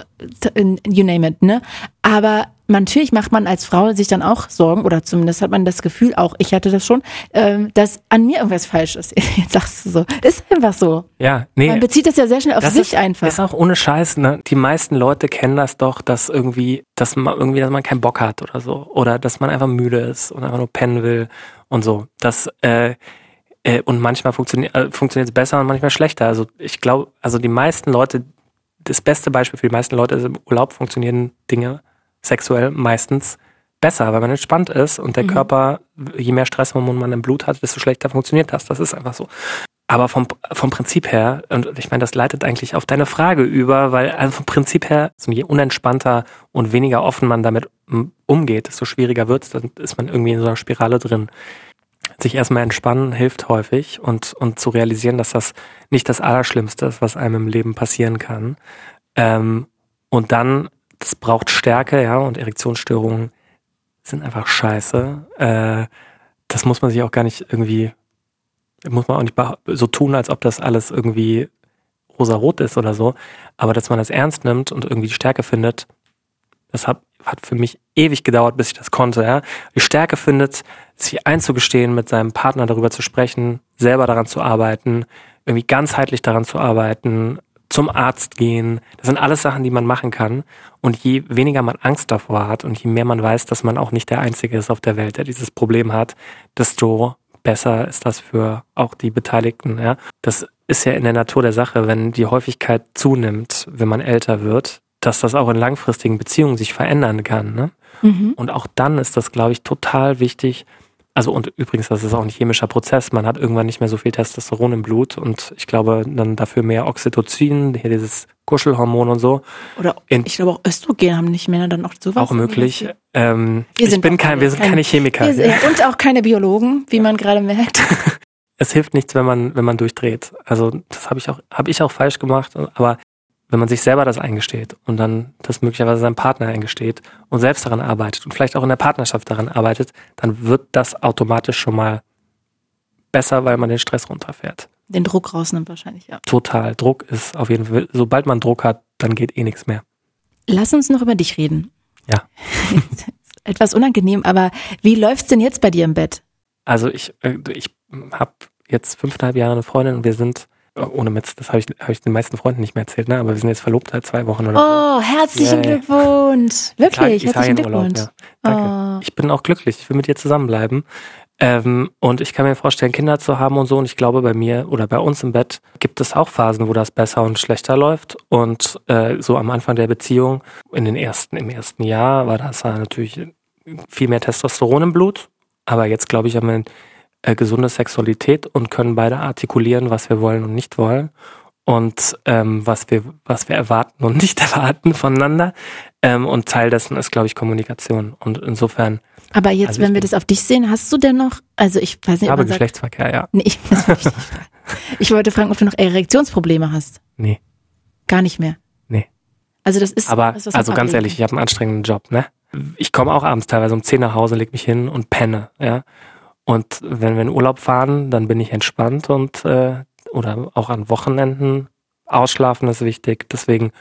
you name it, ne? Aber natürlich macht man als Frau sich dann auch Sorgen oder zumindest hat man das Gefühl auch, ich hatte das schon, ähm, dass an mir irgendwas falsch ist. Jetzt sagst du so. Ist einfach so. Ja, nee. Man bezieht das ja sehr schnell auf sich ist, einfach. Ist auch ohne Scheiß, ne? Die meisten Leute kennen das doch, dass irgendwie, dass man irgendwie, dass man keinen Bock hat oder so. Oder dass man einfach müde ist und einfach nur pennen will und so. Das, äh, äh, und manchmal funktioniert äh, funktioniert es besser und manchmal schlechter. Also ich glaube, also die meisten Leute, das beste Beispiel für die meisten Leute ist im Urlaub funktionieren Dinge sexuell meistens besser, weil man entspannt ist und der mhm. Körper, je mehr Stresshormone man im Blut hat, desto schlechter funktioniert das. Das ist einfach so. Aber vom, vom Prinzip her, und ich meine, das leitet eigentlich auf deine Frage über, weil also vom Prinzip her, je unentspannter und weniger offen man damit umgeht, desto schwieriger wird es, dann ist man irgendwie in so einer Spirale drin. Sich erstmal entspannen hilft häufig und, und zu realisieren, dass das nicht das Allerschlimmste ist, was einem im Leben passieren kann. Ähm, und dann das braucht Stärke, ja, und Erektionsstörungen sind einfach scheiße. Äh, das muss man sich auch gar nicht irgendwie, muss man auch nicht so tun, als ob das alles irgendwie rosa-rot ist oder so. Aber dass man das ernst nimmt und irgendwie die Stärke findet, das hat, hat für mich ewig gedauert, bis ich das konnte, ja. Die Stärke findet, sich einzugestehen, mit seinem Partner darüber zu sprechen, selber daran zu arbeiten, irgendwie ganzheitlich daran zu arbeiten, zum Arzt gehen. Das sind alles Sachen, die man machen kann. Und je weniger man Angst davor hat und je mehr man weiß, dass man auch nicht der Einzige ist auf der Welt, der dieses Problem hat, desto besser ist das für auch die Beteiligten. Ja? Das ist ja in der Natur der Sache, wenn die Häufigkeit zunimmt, wenn man älter wird, dass das auch in langfristigen Beziehungen sich verändern kann. Ne? Mhm. Und auch dann ist das, glaube ich, total wichtig, also und übrigens, das ist auch ein chemischer Prozess. Man hat irgendwann nicht mehr so viel Testosteron im Blut und ich glaube dann dafür mehr Oxytocin, hier dieses Kuschelhormon und so. Oder in, ich glaube auch Östrogen haben nicht mehr dann auch sowas. Auch möglich. Ähm, wir sind ich bin kein, wir sind keine, Chemiker. Sind, und auch keine Biologen, wie man gerade merkt. Es hilft nichts, wenn man wenn man durchdreht. Also das habe ich auch habe ich auch falsch gemacht. Aber wenn man sich selber das eingesteht und dann das möglicherweise seinem Partner eingesteht und selbst daran arbeitet und vielleicht auch in der Partnerschaft daran arbeitet, dann wird das automatisch schon mal besser, weil man den Stress runterfährt. Den Druck rausnimmt wahrscheinlich, ja. Total. Druck ist auf jeden Fall, sobald man Druck hat, dann geht eh nichts mehr. Lass uns noch über dich reden. Ja. Etwas unangenehm, aber wie läuft's denn jetzt bei dir im Bett? Also ich, äh, ich habe jetzt fünfeinhalb Jahre eine Freundin und wir sind ohne Metz, das habe ich, hab ich den meisten Freunden nicht mehr erzählt, ne? aber wir sind jetzt verlobt seit zwei Wochen oder Oh, herzlichen yeah. Glückwunsch. Wirklich, herzlichen Glückwunsch. Ja. Danke. Oh. Ich bin auch glücklich, ich will mit dir zusammenbleiben. Ähm, und ich kann mir vorstellen, Kinder zu haben und so. Und ich glaube, bei mir oder bei uns im Bett gibt es auch Phasen, wo das besser und schlechter läuft. Und äh, so am Anfang der Beziehung, in den ersten, im ersten Jahr, war das natürlich viel mehr Testosteron im Blut. Aber jetzt, glaube ich, haben wir äh, gesunde Sexualität und können beide artikulieren, was wir wollen und nicht wollen. Und ähm, was wir, was wir erwarten und nicht erwarten voneinander. Ähm, und Teil dessen ist, glaube ich, Kommunikation. Und insofern aber jetzt, also wenn wir das auf dich sehen, hast du denn noch, also ich weiß nicht, aber Geschlechtsverkehr, ja. Nee, ich, das ich, ich wollte fragen, ob du noch Erektionsprobleme hast. Nee. Gar nicht mehr. Nee. Also das ist. Aber was, was also ganz ehrlich, ich habe einen anstrengenden Job, ne? Ich komme auch abends teilweise um 10 nach Hause, leg mich hin und penne, ja. Und wenn wir in Urlaub fahren, dann bin ich entspannt und äh, oder auch an Wochenenden ausschlafen ist wichtig. Deswegen,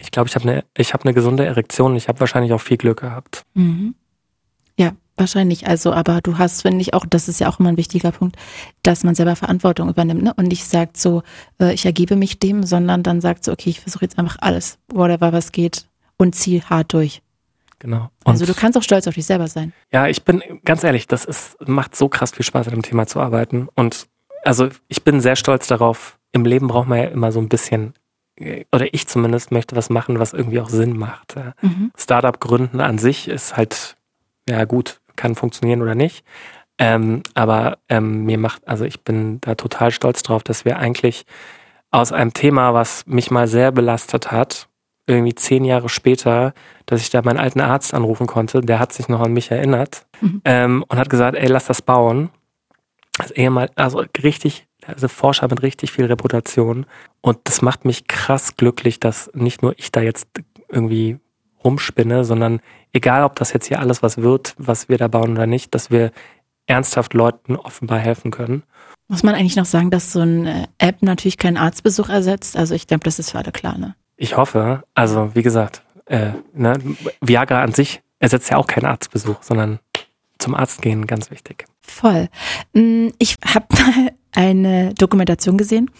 ich glaube, ich habe eine, ich habe eine gesunde Erektion. Ich habe wahrscheinlich auch viel Glück gehabt. Mhm. Ja, wahrscheinlich. Also, aber du hast, finde ich auch, das ist ja auch immer ein wichtiger Punkt, dass man selber Verantwortung übernimmt ne? und nicht sagt so, äh, ich ergebe mich dem, sondern dann sagt so, okay, ich versuche jetzt einfach alles, whatever was geht und zieh hart durch. Genau. Und also du kannst auch stolz auf dich selber sein. Ja, ich bin ganz ehrlich, das ist macht so krass viel Spaß an dem Thema zu arbeiten und also ich bin sehr stolz darauf. Im Leben braucht man ja immer so ein bisschen äh, oder ich zumindest möchte was machen, was irgendwie auch Sinn macht. Mhm. Startup gründen an sich ist halt ja gut, kann funktionieren oder nicht. Ähm, aber ähm, mir macht, also ich bin da total stolz drauf, dass wir eigentlich aus einem Thema, was mich mal sehr belastet hat, irgendwie zehn Jahre später, dass ich da meinen alten Arzt anrufen konnte, der hat sich noch an mich erinnert mhm. ähm, und hat gesagt, ey, lass das bauen. Also ehemal, also richtig, also Forscher mit richtig viel Reputation. Und das macht mich krass glücklich, dass nicht nur ich da jetzt irgendwie rumspinne, sondern egal, ob das jetzt hier alles was wird, was wir da bauen oder nicht, dass wir ernsthaft Leuten offenbar helfen können. Muss man eigentlich noch sagen, dass so eine App natürlich keinen Arztbesuch ersetzt? Also ich glaube, das ist für alle klar, ne? Ich hoffe. Also wie gesagt, äh, ne, Viagra an sich ersetzt ja auch keinen Arztbesuch, sondern zum Arzt gehen, ganz wichtig. Voll. Mm, ich habe mal eine Dokumentation gesehen.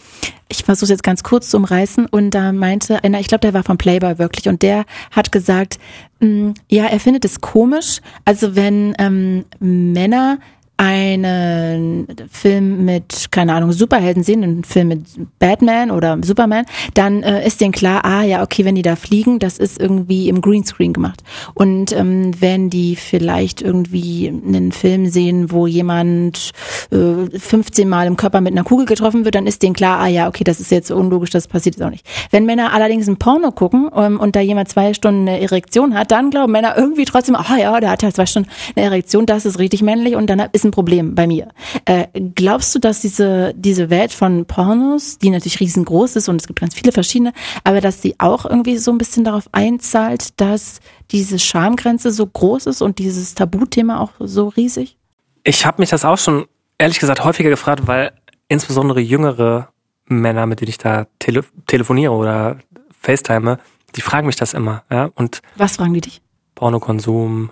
Ich versuche es jetzt ganz kurz zu umreißen und da meinte einer, ich glaube, der war vom Playboy wirklich und der hat gesagt, mm, ja, er findet es komisch, also wenn ähm, Männer einen Film mit, keine Ahnung, Superhelden sehen, einen Film mit Batman oder Superman, dann äh, ist denen klar, ah ja, okay, wenn die da fliegen, das ist irgendwie im Greenscreen gemacht. Und ähm, wenn die vielleicht irgendwie einen Film sehen, wo jemand äh, 15 Mal im Körper mit einer Kugel getroffen wird, dann ist denen klar, ah ja, okay, das ist jetzt unlogisch, das passiert jetzt auch nicht. Wenn Männer allerdings ein Porno gucken ähm, und da jemand zwei Stunden eine Erektion hat, dann glauben Männer irgendwie trotzdem, ah ja, der hat ja zwei Stunden eine Erektion, das ist richtig männlich und dann ist ein Problem bei mir. Äh, glaubst du, dass diese, diese Welt von Pornos, die natürlich riesengroß ist und es gibt ganz viele verschiedene, aber dass sie auch irgendwie so ein bisschen darauf einzahlt, dass diese Schamgrenze so groß ist und dieses Tabuthema auch so riesig? Ich habe mich das auch schon ehrlich gesagt häufiger gefragt, weil insbesondere jüngere Männer, mit denen ich da tele telefoniere oder FaceTime, die fragen mich das immer. Ja? Und was fragen die dich? Pornokonsum,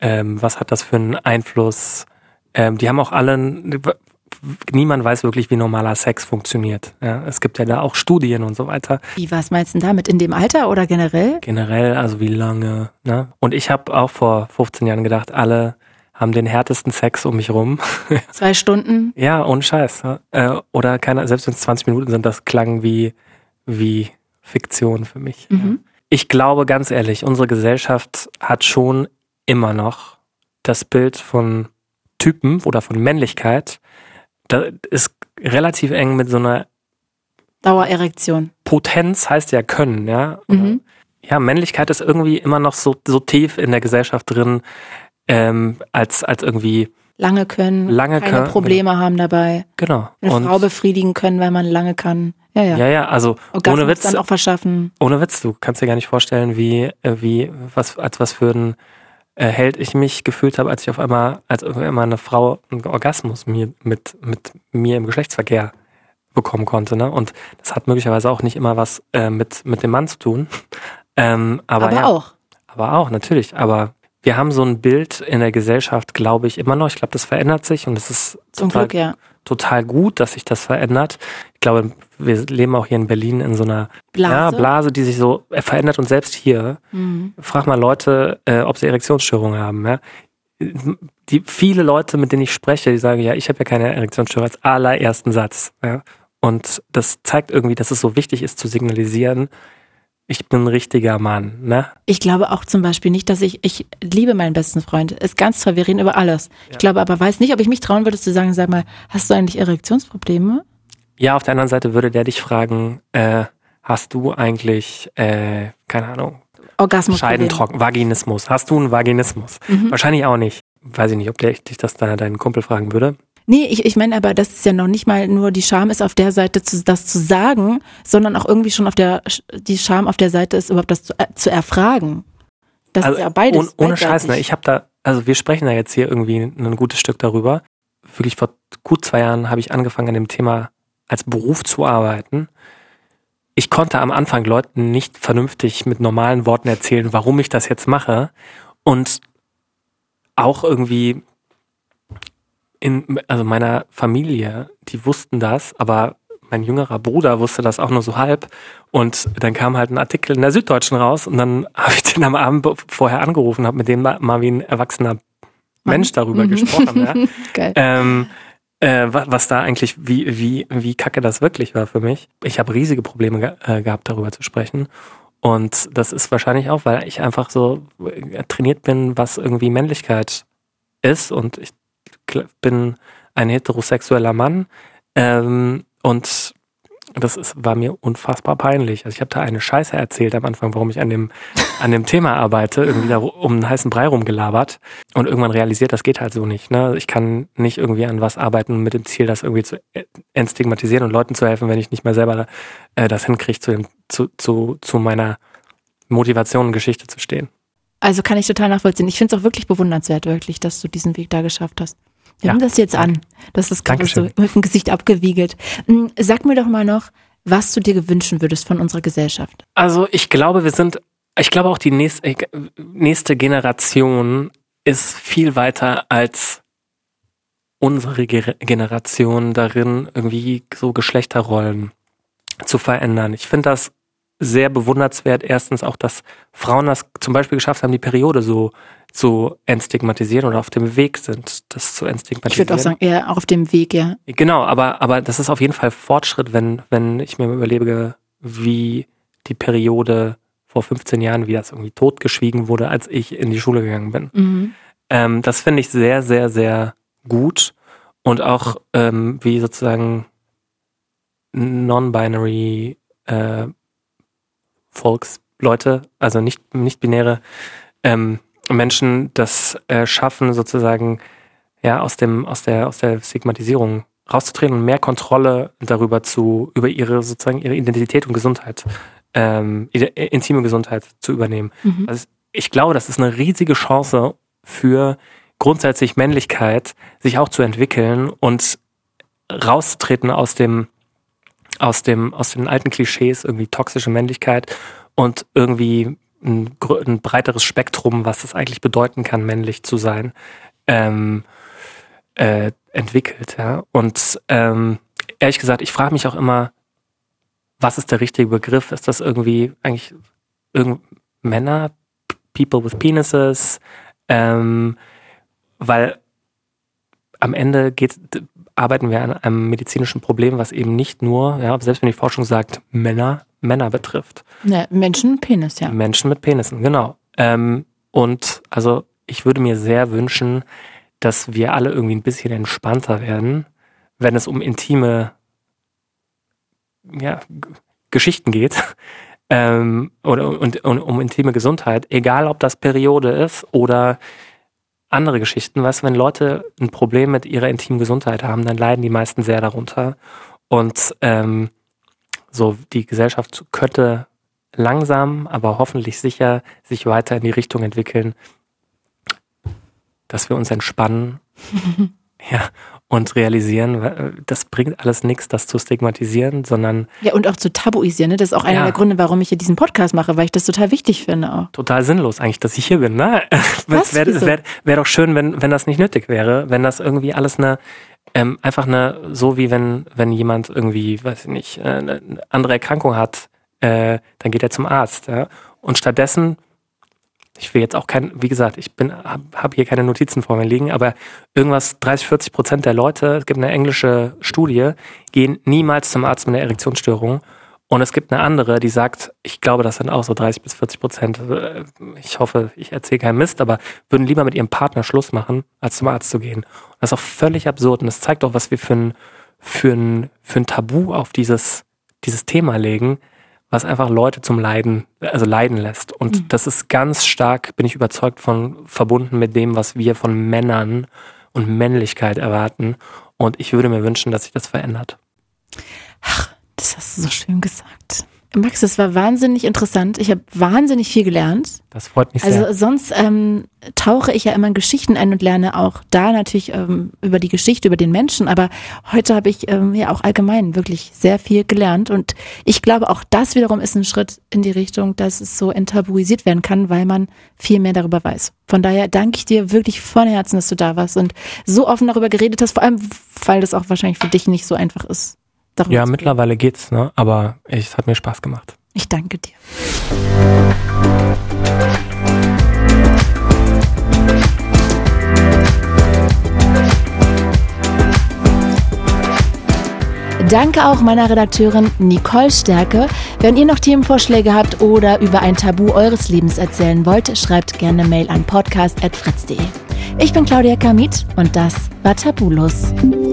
ähm, was hat das für einen Einfluss ähm, die haben auch alle, niemand weiß wirklich, wie normaler Sex funktioniert. Ja, es gibt ja da auch Studien und so weiter. Wie, was meinst du damit? In dem Alter oder generell? Generell, also wie lange. Ne? Und ich habe auch vor 15 Jahren gedacht, alle haben den härtesten Sex um mich rum. Zwei Stunden? ja, ohne Scheiß. Ne? Oder keine, selbst wenn es 20 Minuten sind, das klang wie, wie Fiktion für mich. Mhm. Ich glaube ganz ehrlich, unsere Gesellschaft hat schon immer noch das Bild von Typen oder von Männlichkeit, da ist relativ eng mit so einer Dauererektion. Potenz heißt ja können, ja. Mhm. Ja, Männlichkeit ist irgendwie immer noch so, so tief in der Gesellschaft drin, ähm, als, als irgendwie lange können, lange keine können, Probleme haben dabei. Genau. Eine Und Frau befriedigen können, weil man lange kann. Ja, ja. ja, ja, also Orgasmus ohne Witz, dann auch verschaffen. ohne Witz, du kannst dir gar nicht vorstellen, wie, äh, wie, was, als was für ein äh, Held ich mich gefühlt habe, als ich auf einmal, als auf einmal eine Frau einen Orgasmus mir, mit, mit mir im Geschlechtsverkehr bekommen konnte, ne? Und das hat möglicherweise auch nicht immer was äh, mit, mit dem Mann zu tun. Ähm, aber Aber ja, auch. Aber auch, natürlich. Aber wir haben so ein Bild in der Gesellschaft, glaube ich, immer noch. Ich glaube, das verändert sich und es ist Zum total, Glück, ja. Total gut, dass sich das verändert. Ich glaube, wir leben auch hier in Berlin in so einer Blase. Ja, Blase, die sich so verändert und selbst hier. Mhm. Frag mal Leute, äh, ob sie Erektionsstörungen haben. Ja? Die viele Leute, mit denen ich spreche, die sagen, ja, ich habe ja keine Erektionsstörung als allerersten Satz. Ja? Und das zeigt irgendwie, dass es so wichtig ist zu signalisieren, ich bin ein richtiger Mann. Ne? Ich glaube auch zum Beispiel nicht, dass ich, ich liebe meinen besten Freund. Ist ganz toll, wir reden über alles. Ich glaube aber, weiß nicht, ob ich mich trauen würde zu sagen, sag mal, hast du eigentlich Erektionsprobleme? Ja, auf der anderen Seite würde der dich fragen, äh, hast du eigentlich, äh, keine Ahnung, Orgasmus. Scheidentrocken, Vaginismus. Hast du einen Vaginismus? Mhm. Wahrscheinlich auch nicht. Weiß ich nicht, ob der dich das deiner, deinen Kumpel fragen würde. Nee, ich, ich meine aber, dass es ja noch nicht mal nur die Scham ist auf der Seite, zu, das zu sagen, sondern auch irgendwie schon auf der, die Scham auf der Seite ist, überhaupt das zu, äh, zu erfragen. Das also ist ja beides. ohne, ohne. Scheiß, ne? Ich habe da, also wir sprechen da jetzt hier irgendwie ein gutes Stück darüber. Wirklich vor gut zwei Jahren habe ich angefangen, an dem Thema als Beruf zu arbeiten. Ich konnte am Anfang Leuten nicht vernünftig mit normalen Worten erzählen, warum ich das jetzt mache. Und auch irgendwie in, also meiner Familie, die wussten das, aber mein jüngerer Bruder wusste das auch nur so halb. Und dann kam halt ein Artikel in der Süddeutschen raus und dann habe ich den am Abend vorher angerufen, habe mit dem mal wie ein erwachsener Mensch darüber gesprochen. Ja. Geil. Ähm, äh, wa- was da eigentlich, wie, wie, wie kacke das wirklich war für mich. Ich habe riesige Probleme ge äh, gehabt, darüber zu sprechen. Und das ist wahrscheinlich auch, weil ich einfach so äh, trainiert bin, was irgendwie Männlichkeit ist. Und ich bin ein heterosexueller Mann. Ähm, und das ist, war mir unfassbar peinlich. Also ich habe da eine Scheiße erzählt am Anfang, warum ich an dem, an dem Thema arbeite, irgendwie da um einen heißen Brei rumgelabert und irgendwann realisiert, das geht halt so nicht. Ne? Ich kann nicht irgendwie an was arbeiten mit dem Ziel, das irgendwie zu äh, entstigmatisieren und Leuten zu helfen, wenn ich nicht mehr selber äh, das hinkriege, zu, dem- zu, zu, zu meiner Motivation und Geschichte zu stehen. Also kann ich total nachvollziehen. Ich finde es auch wirklich bewundernswert, wirklich, dass du diesen Weg da geschafft hast. Nimm Ja. das jetzt an. Das ist gerade so mit dem Gesicht abgewiegelt. Hm, Sag mir doch mal noch, was du dir gewünschen würdest von unserer Gesellschaft. Also ich glaube, wir sind, ich glaube auch die nächste, äh, nächste Generation ist viel weiter als unsere Ge- Generation darin, irgendwie so Geschlechterrollen zu verändern. Ich finde das sehr bewundernswert. Erstens auch, dass Frauen das zum Beispiel geschafft haben, die Periode so zu entstigmatisieren oder auf dem Weg sind, das zu Ich entstigmatisieren. würde auch sagen, eher auf dem Weg, ja. Genau, aber, aber das ist auf jeden Fall Fortschritt, wenn, wenn ich mir überlege, wie die Periode vor 15 Jahren, wie das irgendwie totgeschwiegen wurde, als ich in die Schule gegangen bin. Mhm. Ähm, das finde ich sehr, sehr, sehr gut und auch ähm, wie sozusagen non-binary äh, Volksleute, also nicht, nicht binäre ähm, Menschen das äh, schaffen, sozusagen ja aus dem aus der aus der Stigmatisierung rauszutreten und mehr Kontrolle darüber zu über ihre sozusagen ihre Identität und Gesundheit ähm, äh, intime Gesundheit zu übernehmen. Mhm. Also ich glaube, das ist eine riesige Chance für grundsätzlich Männlichkeit, sich auch zu entwickeln und rauszutreten aus dem aus dem aus den alten Klischees irgendwie toxische Männlichkeit und irgendwie ein, ein breiteres Spektrum, was es eigentlich bedeuten kann, männlich zu sein, ähm, äh, entwickelt. Ja? Und ähm, ehrlich gesagt, ich frage mich auch immer, was ist der richtige Begriff? Ist das irgendwie eigentlich irgend Männer, People with Penises? Ähm, weil am Ende geht, arbeiten wir an einem medizinischen Problem, was eben nicht nur, ja, selbst wenn die Forschung sagt, Männer, Männer betrifft. Ne, Menschen, Penis, ja. Menschen mit Penissen, genau. Ähm, und also ich würde mir sehr wünschen, dass wir alle irgendwie ein bisschen entspannter werden, wenn es um intime ja, Geschichten geht. Ähm, oder und, und um intime Gesundheit, egal ob das Periode ist oder andere Geschichten. Weißt du, wenn Leute ein Problem mit ihrer intimen Gesundheit haben, dann leiden die meisten sehr darunter. Und ähm, so die Gesellschaft könnte langsam, aber hoffentlich sicher sich weiter in die Richtung entwickeln, dass wir uns entspannen. ja, und realisieren, das bringt alles nichts, das zu stigmatisieren, sondern. Ja, und auch zu tabuisieren. Ne? Das ist auch einer ja. der Gründe, warum ich hier diesen Podcast mache, weil ich das total wichtig finde auch. Total sinnlos eigentlich, dass ich hier bin. Ne? Was? Wäre wär, wär doch schön, wenn, wenn das nicht nötig wäre, wenn das irgendwie alles eine, ähm, einfach eine, so wie wenn, wenn jemand irgendwie, weiß ich nicht, äh, eine andere Erkrankung hat, äh, dann geht er zum Arzt. Ja? Und stattdessen ich will jetzt auch kein, wie gesagt, ich bin, habe hab hier keine Notizen vor mir liegen, aber irgendwas 30, 40 Prozent der Leute, es gibt eine englische Studie, gehen niemals zum Arzt mit einer Erektionsstörung. Und es gibt eine andere, die sagt, ich glaube, das sind auch so 30 bis 40 Prozent. Ich hoffe, ich erzähle keinen Mist, aber würden lieber mit ihrem Partner Schluss machen, als zum Arzt zu gehen. Und das ist auch völlig absurd. Und das zeigt auch, was wir für ein, für ein, für ein Tabu auf dieses, dieses Thema legen, was einfach Leute zum Leiden, also leiden lässt. Und mhm. das ist ganz stark, bin ich überzeugt von, verbunden mit dem, was wir von Männern und Männlichkeit erwarten. Und ich würde mir wünschen, dass sich das verändert. Ach, das hast du so schön gesagt. Max, das war wahnsinnig interessant. Ich habe wahnsinnig viel gelernt. Das freut mich sehr. Also sonst ähm, tauche ich ja immer in Geschichten ein und lerne auch da natürlich ähm, über die Geschichte, über den Menschen. Aber heute habe ich ähm, ja auch allgemein wirklich sehr viel gelernt. Und ich glaube, auch das wiederum ist ein Schritt in die Richtung, dass es so enttabuisiert werden kann, weil man viel mehr darüber weiß. Von daher danke ich dir wirklich von Herzen, dass du da warst und so offen darüber geredet hast, vor allem, weil das auch wahrscheinlich für dich nicht so einfach ist darüber Ja, mittlerweile geht's, ne? aber es hat mir Spaß gemacht. Ich danke dir. Danke auch meiner Redakteurin Nicole Stärke. Wenn ihr noch Themenvorschläge habt oder über ein Tabu eures Lebens erzählen wollt, schreibt gerne Mail an podcast.fritz.de. Ich bin Claudia Kamit und das war Tabulos.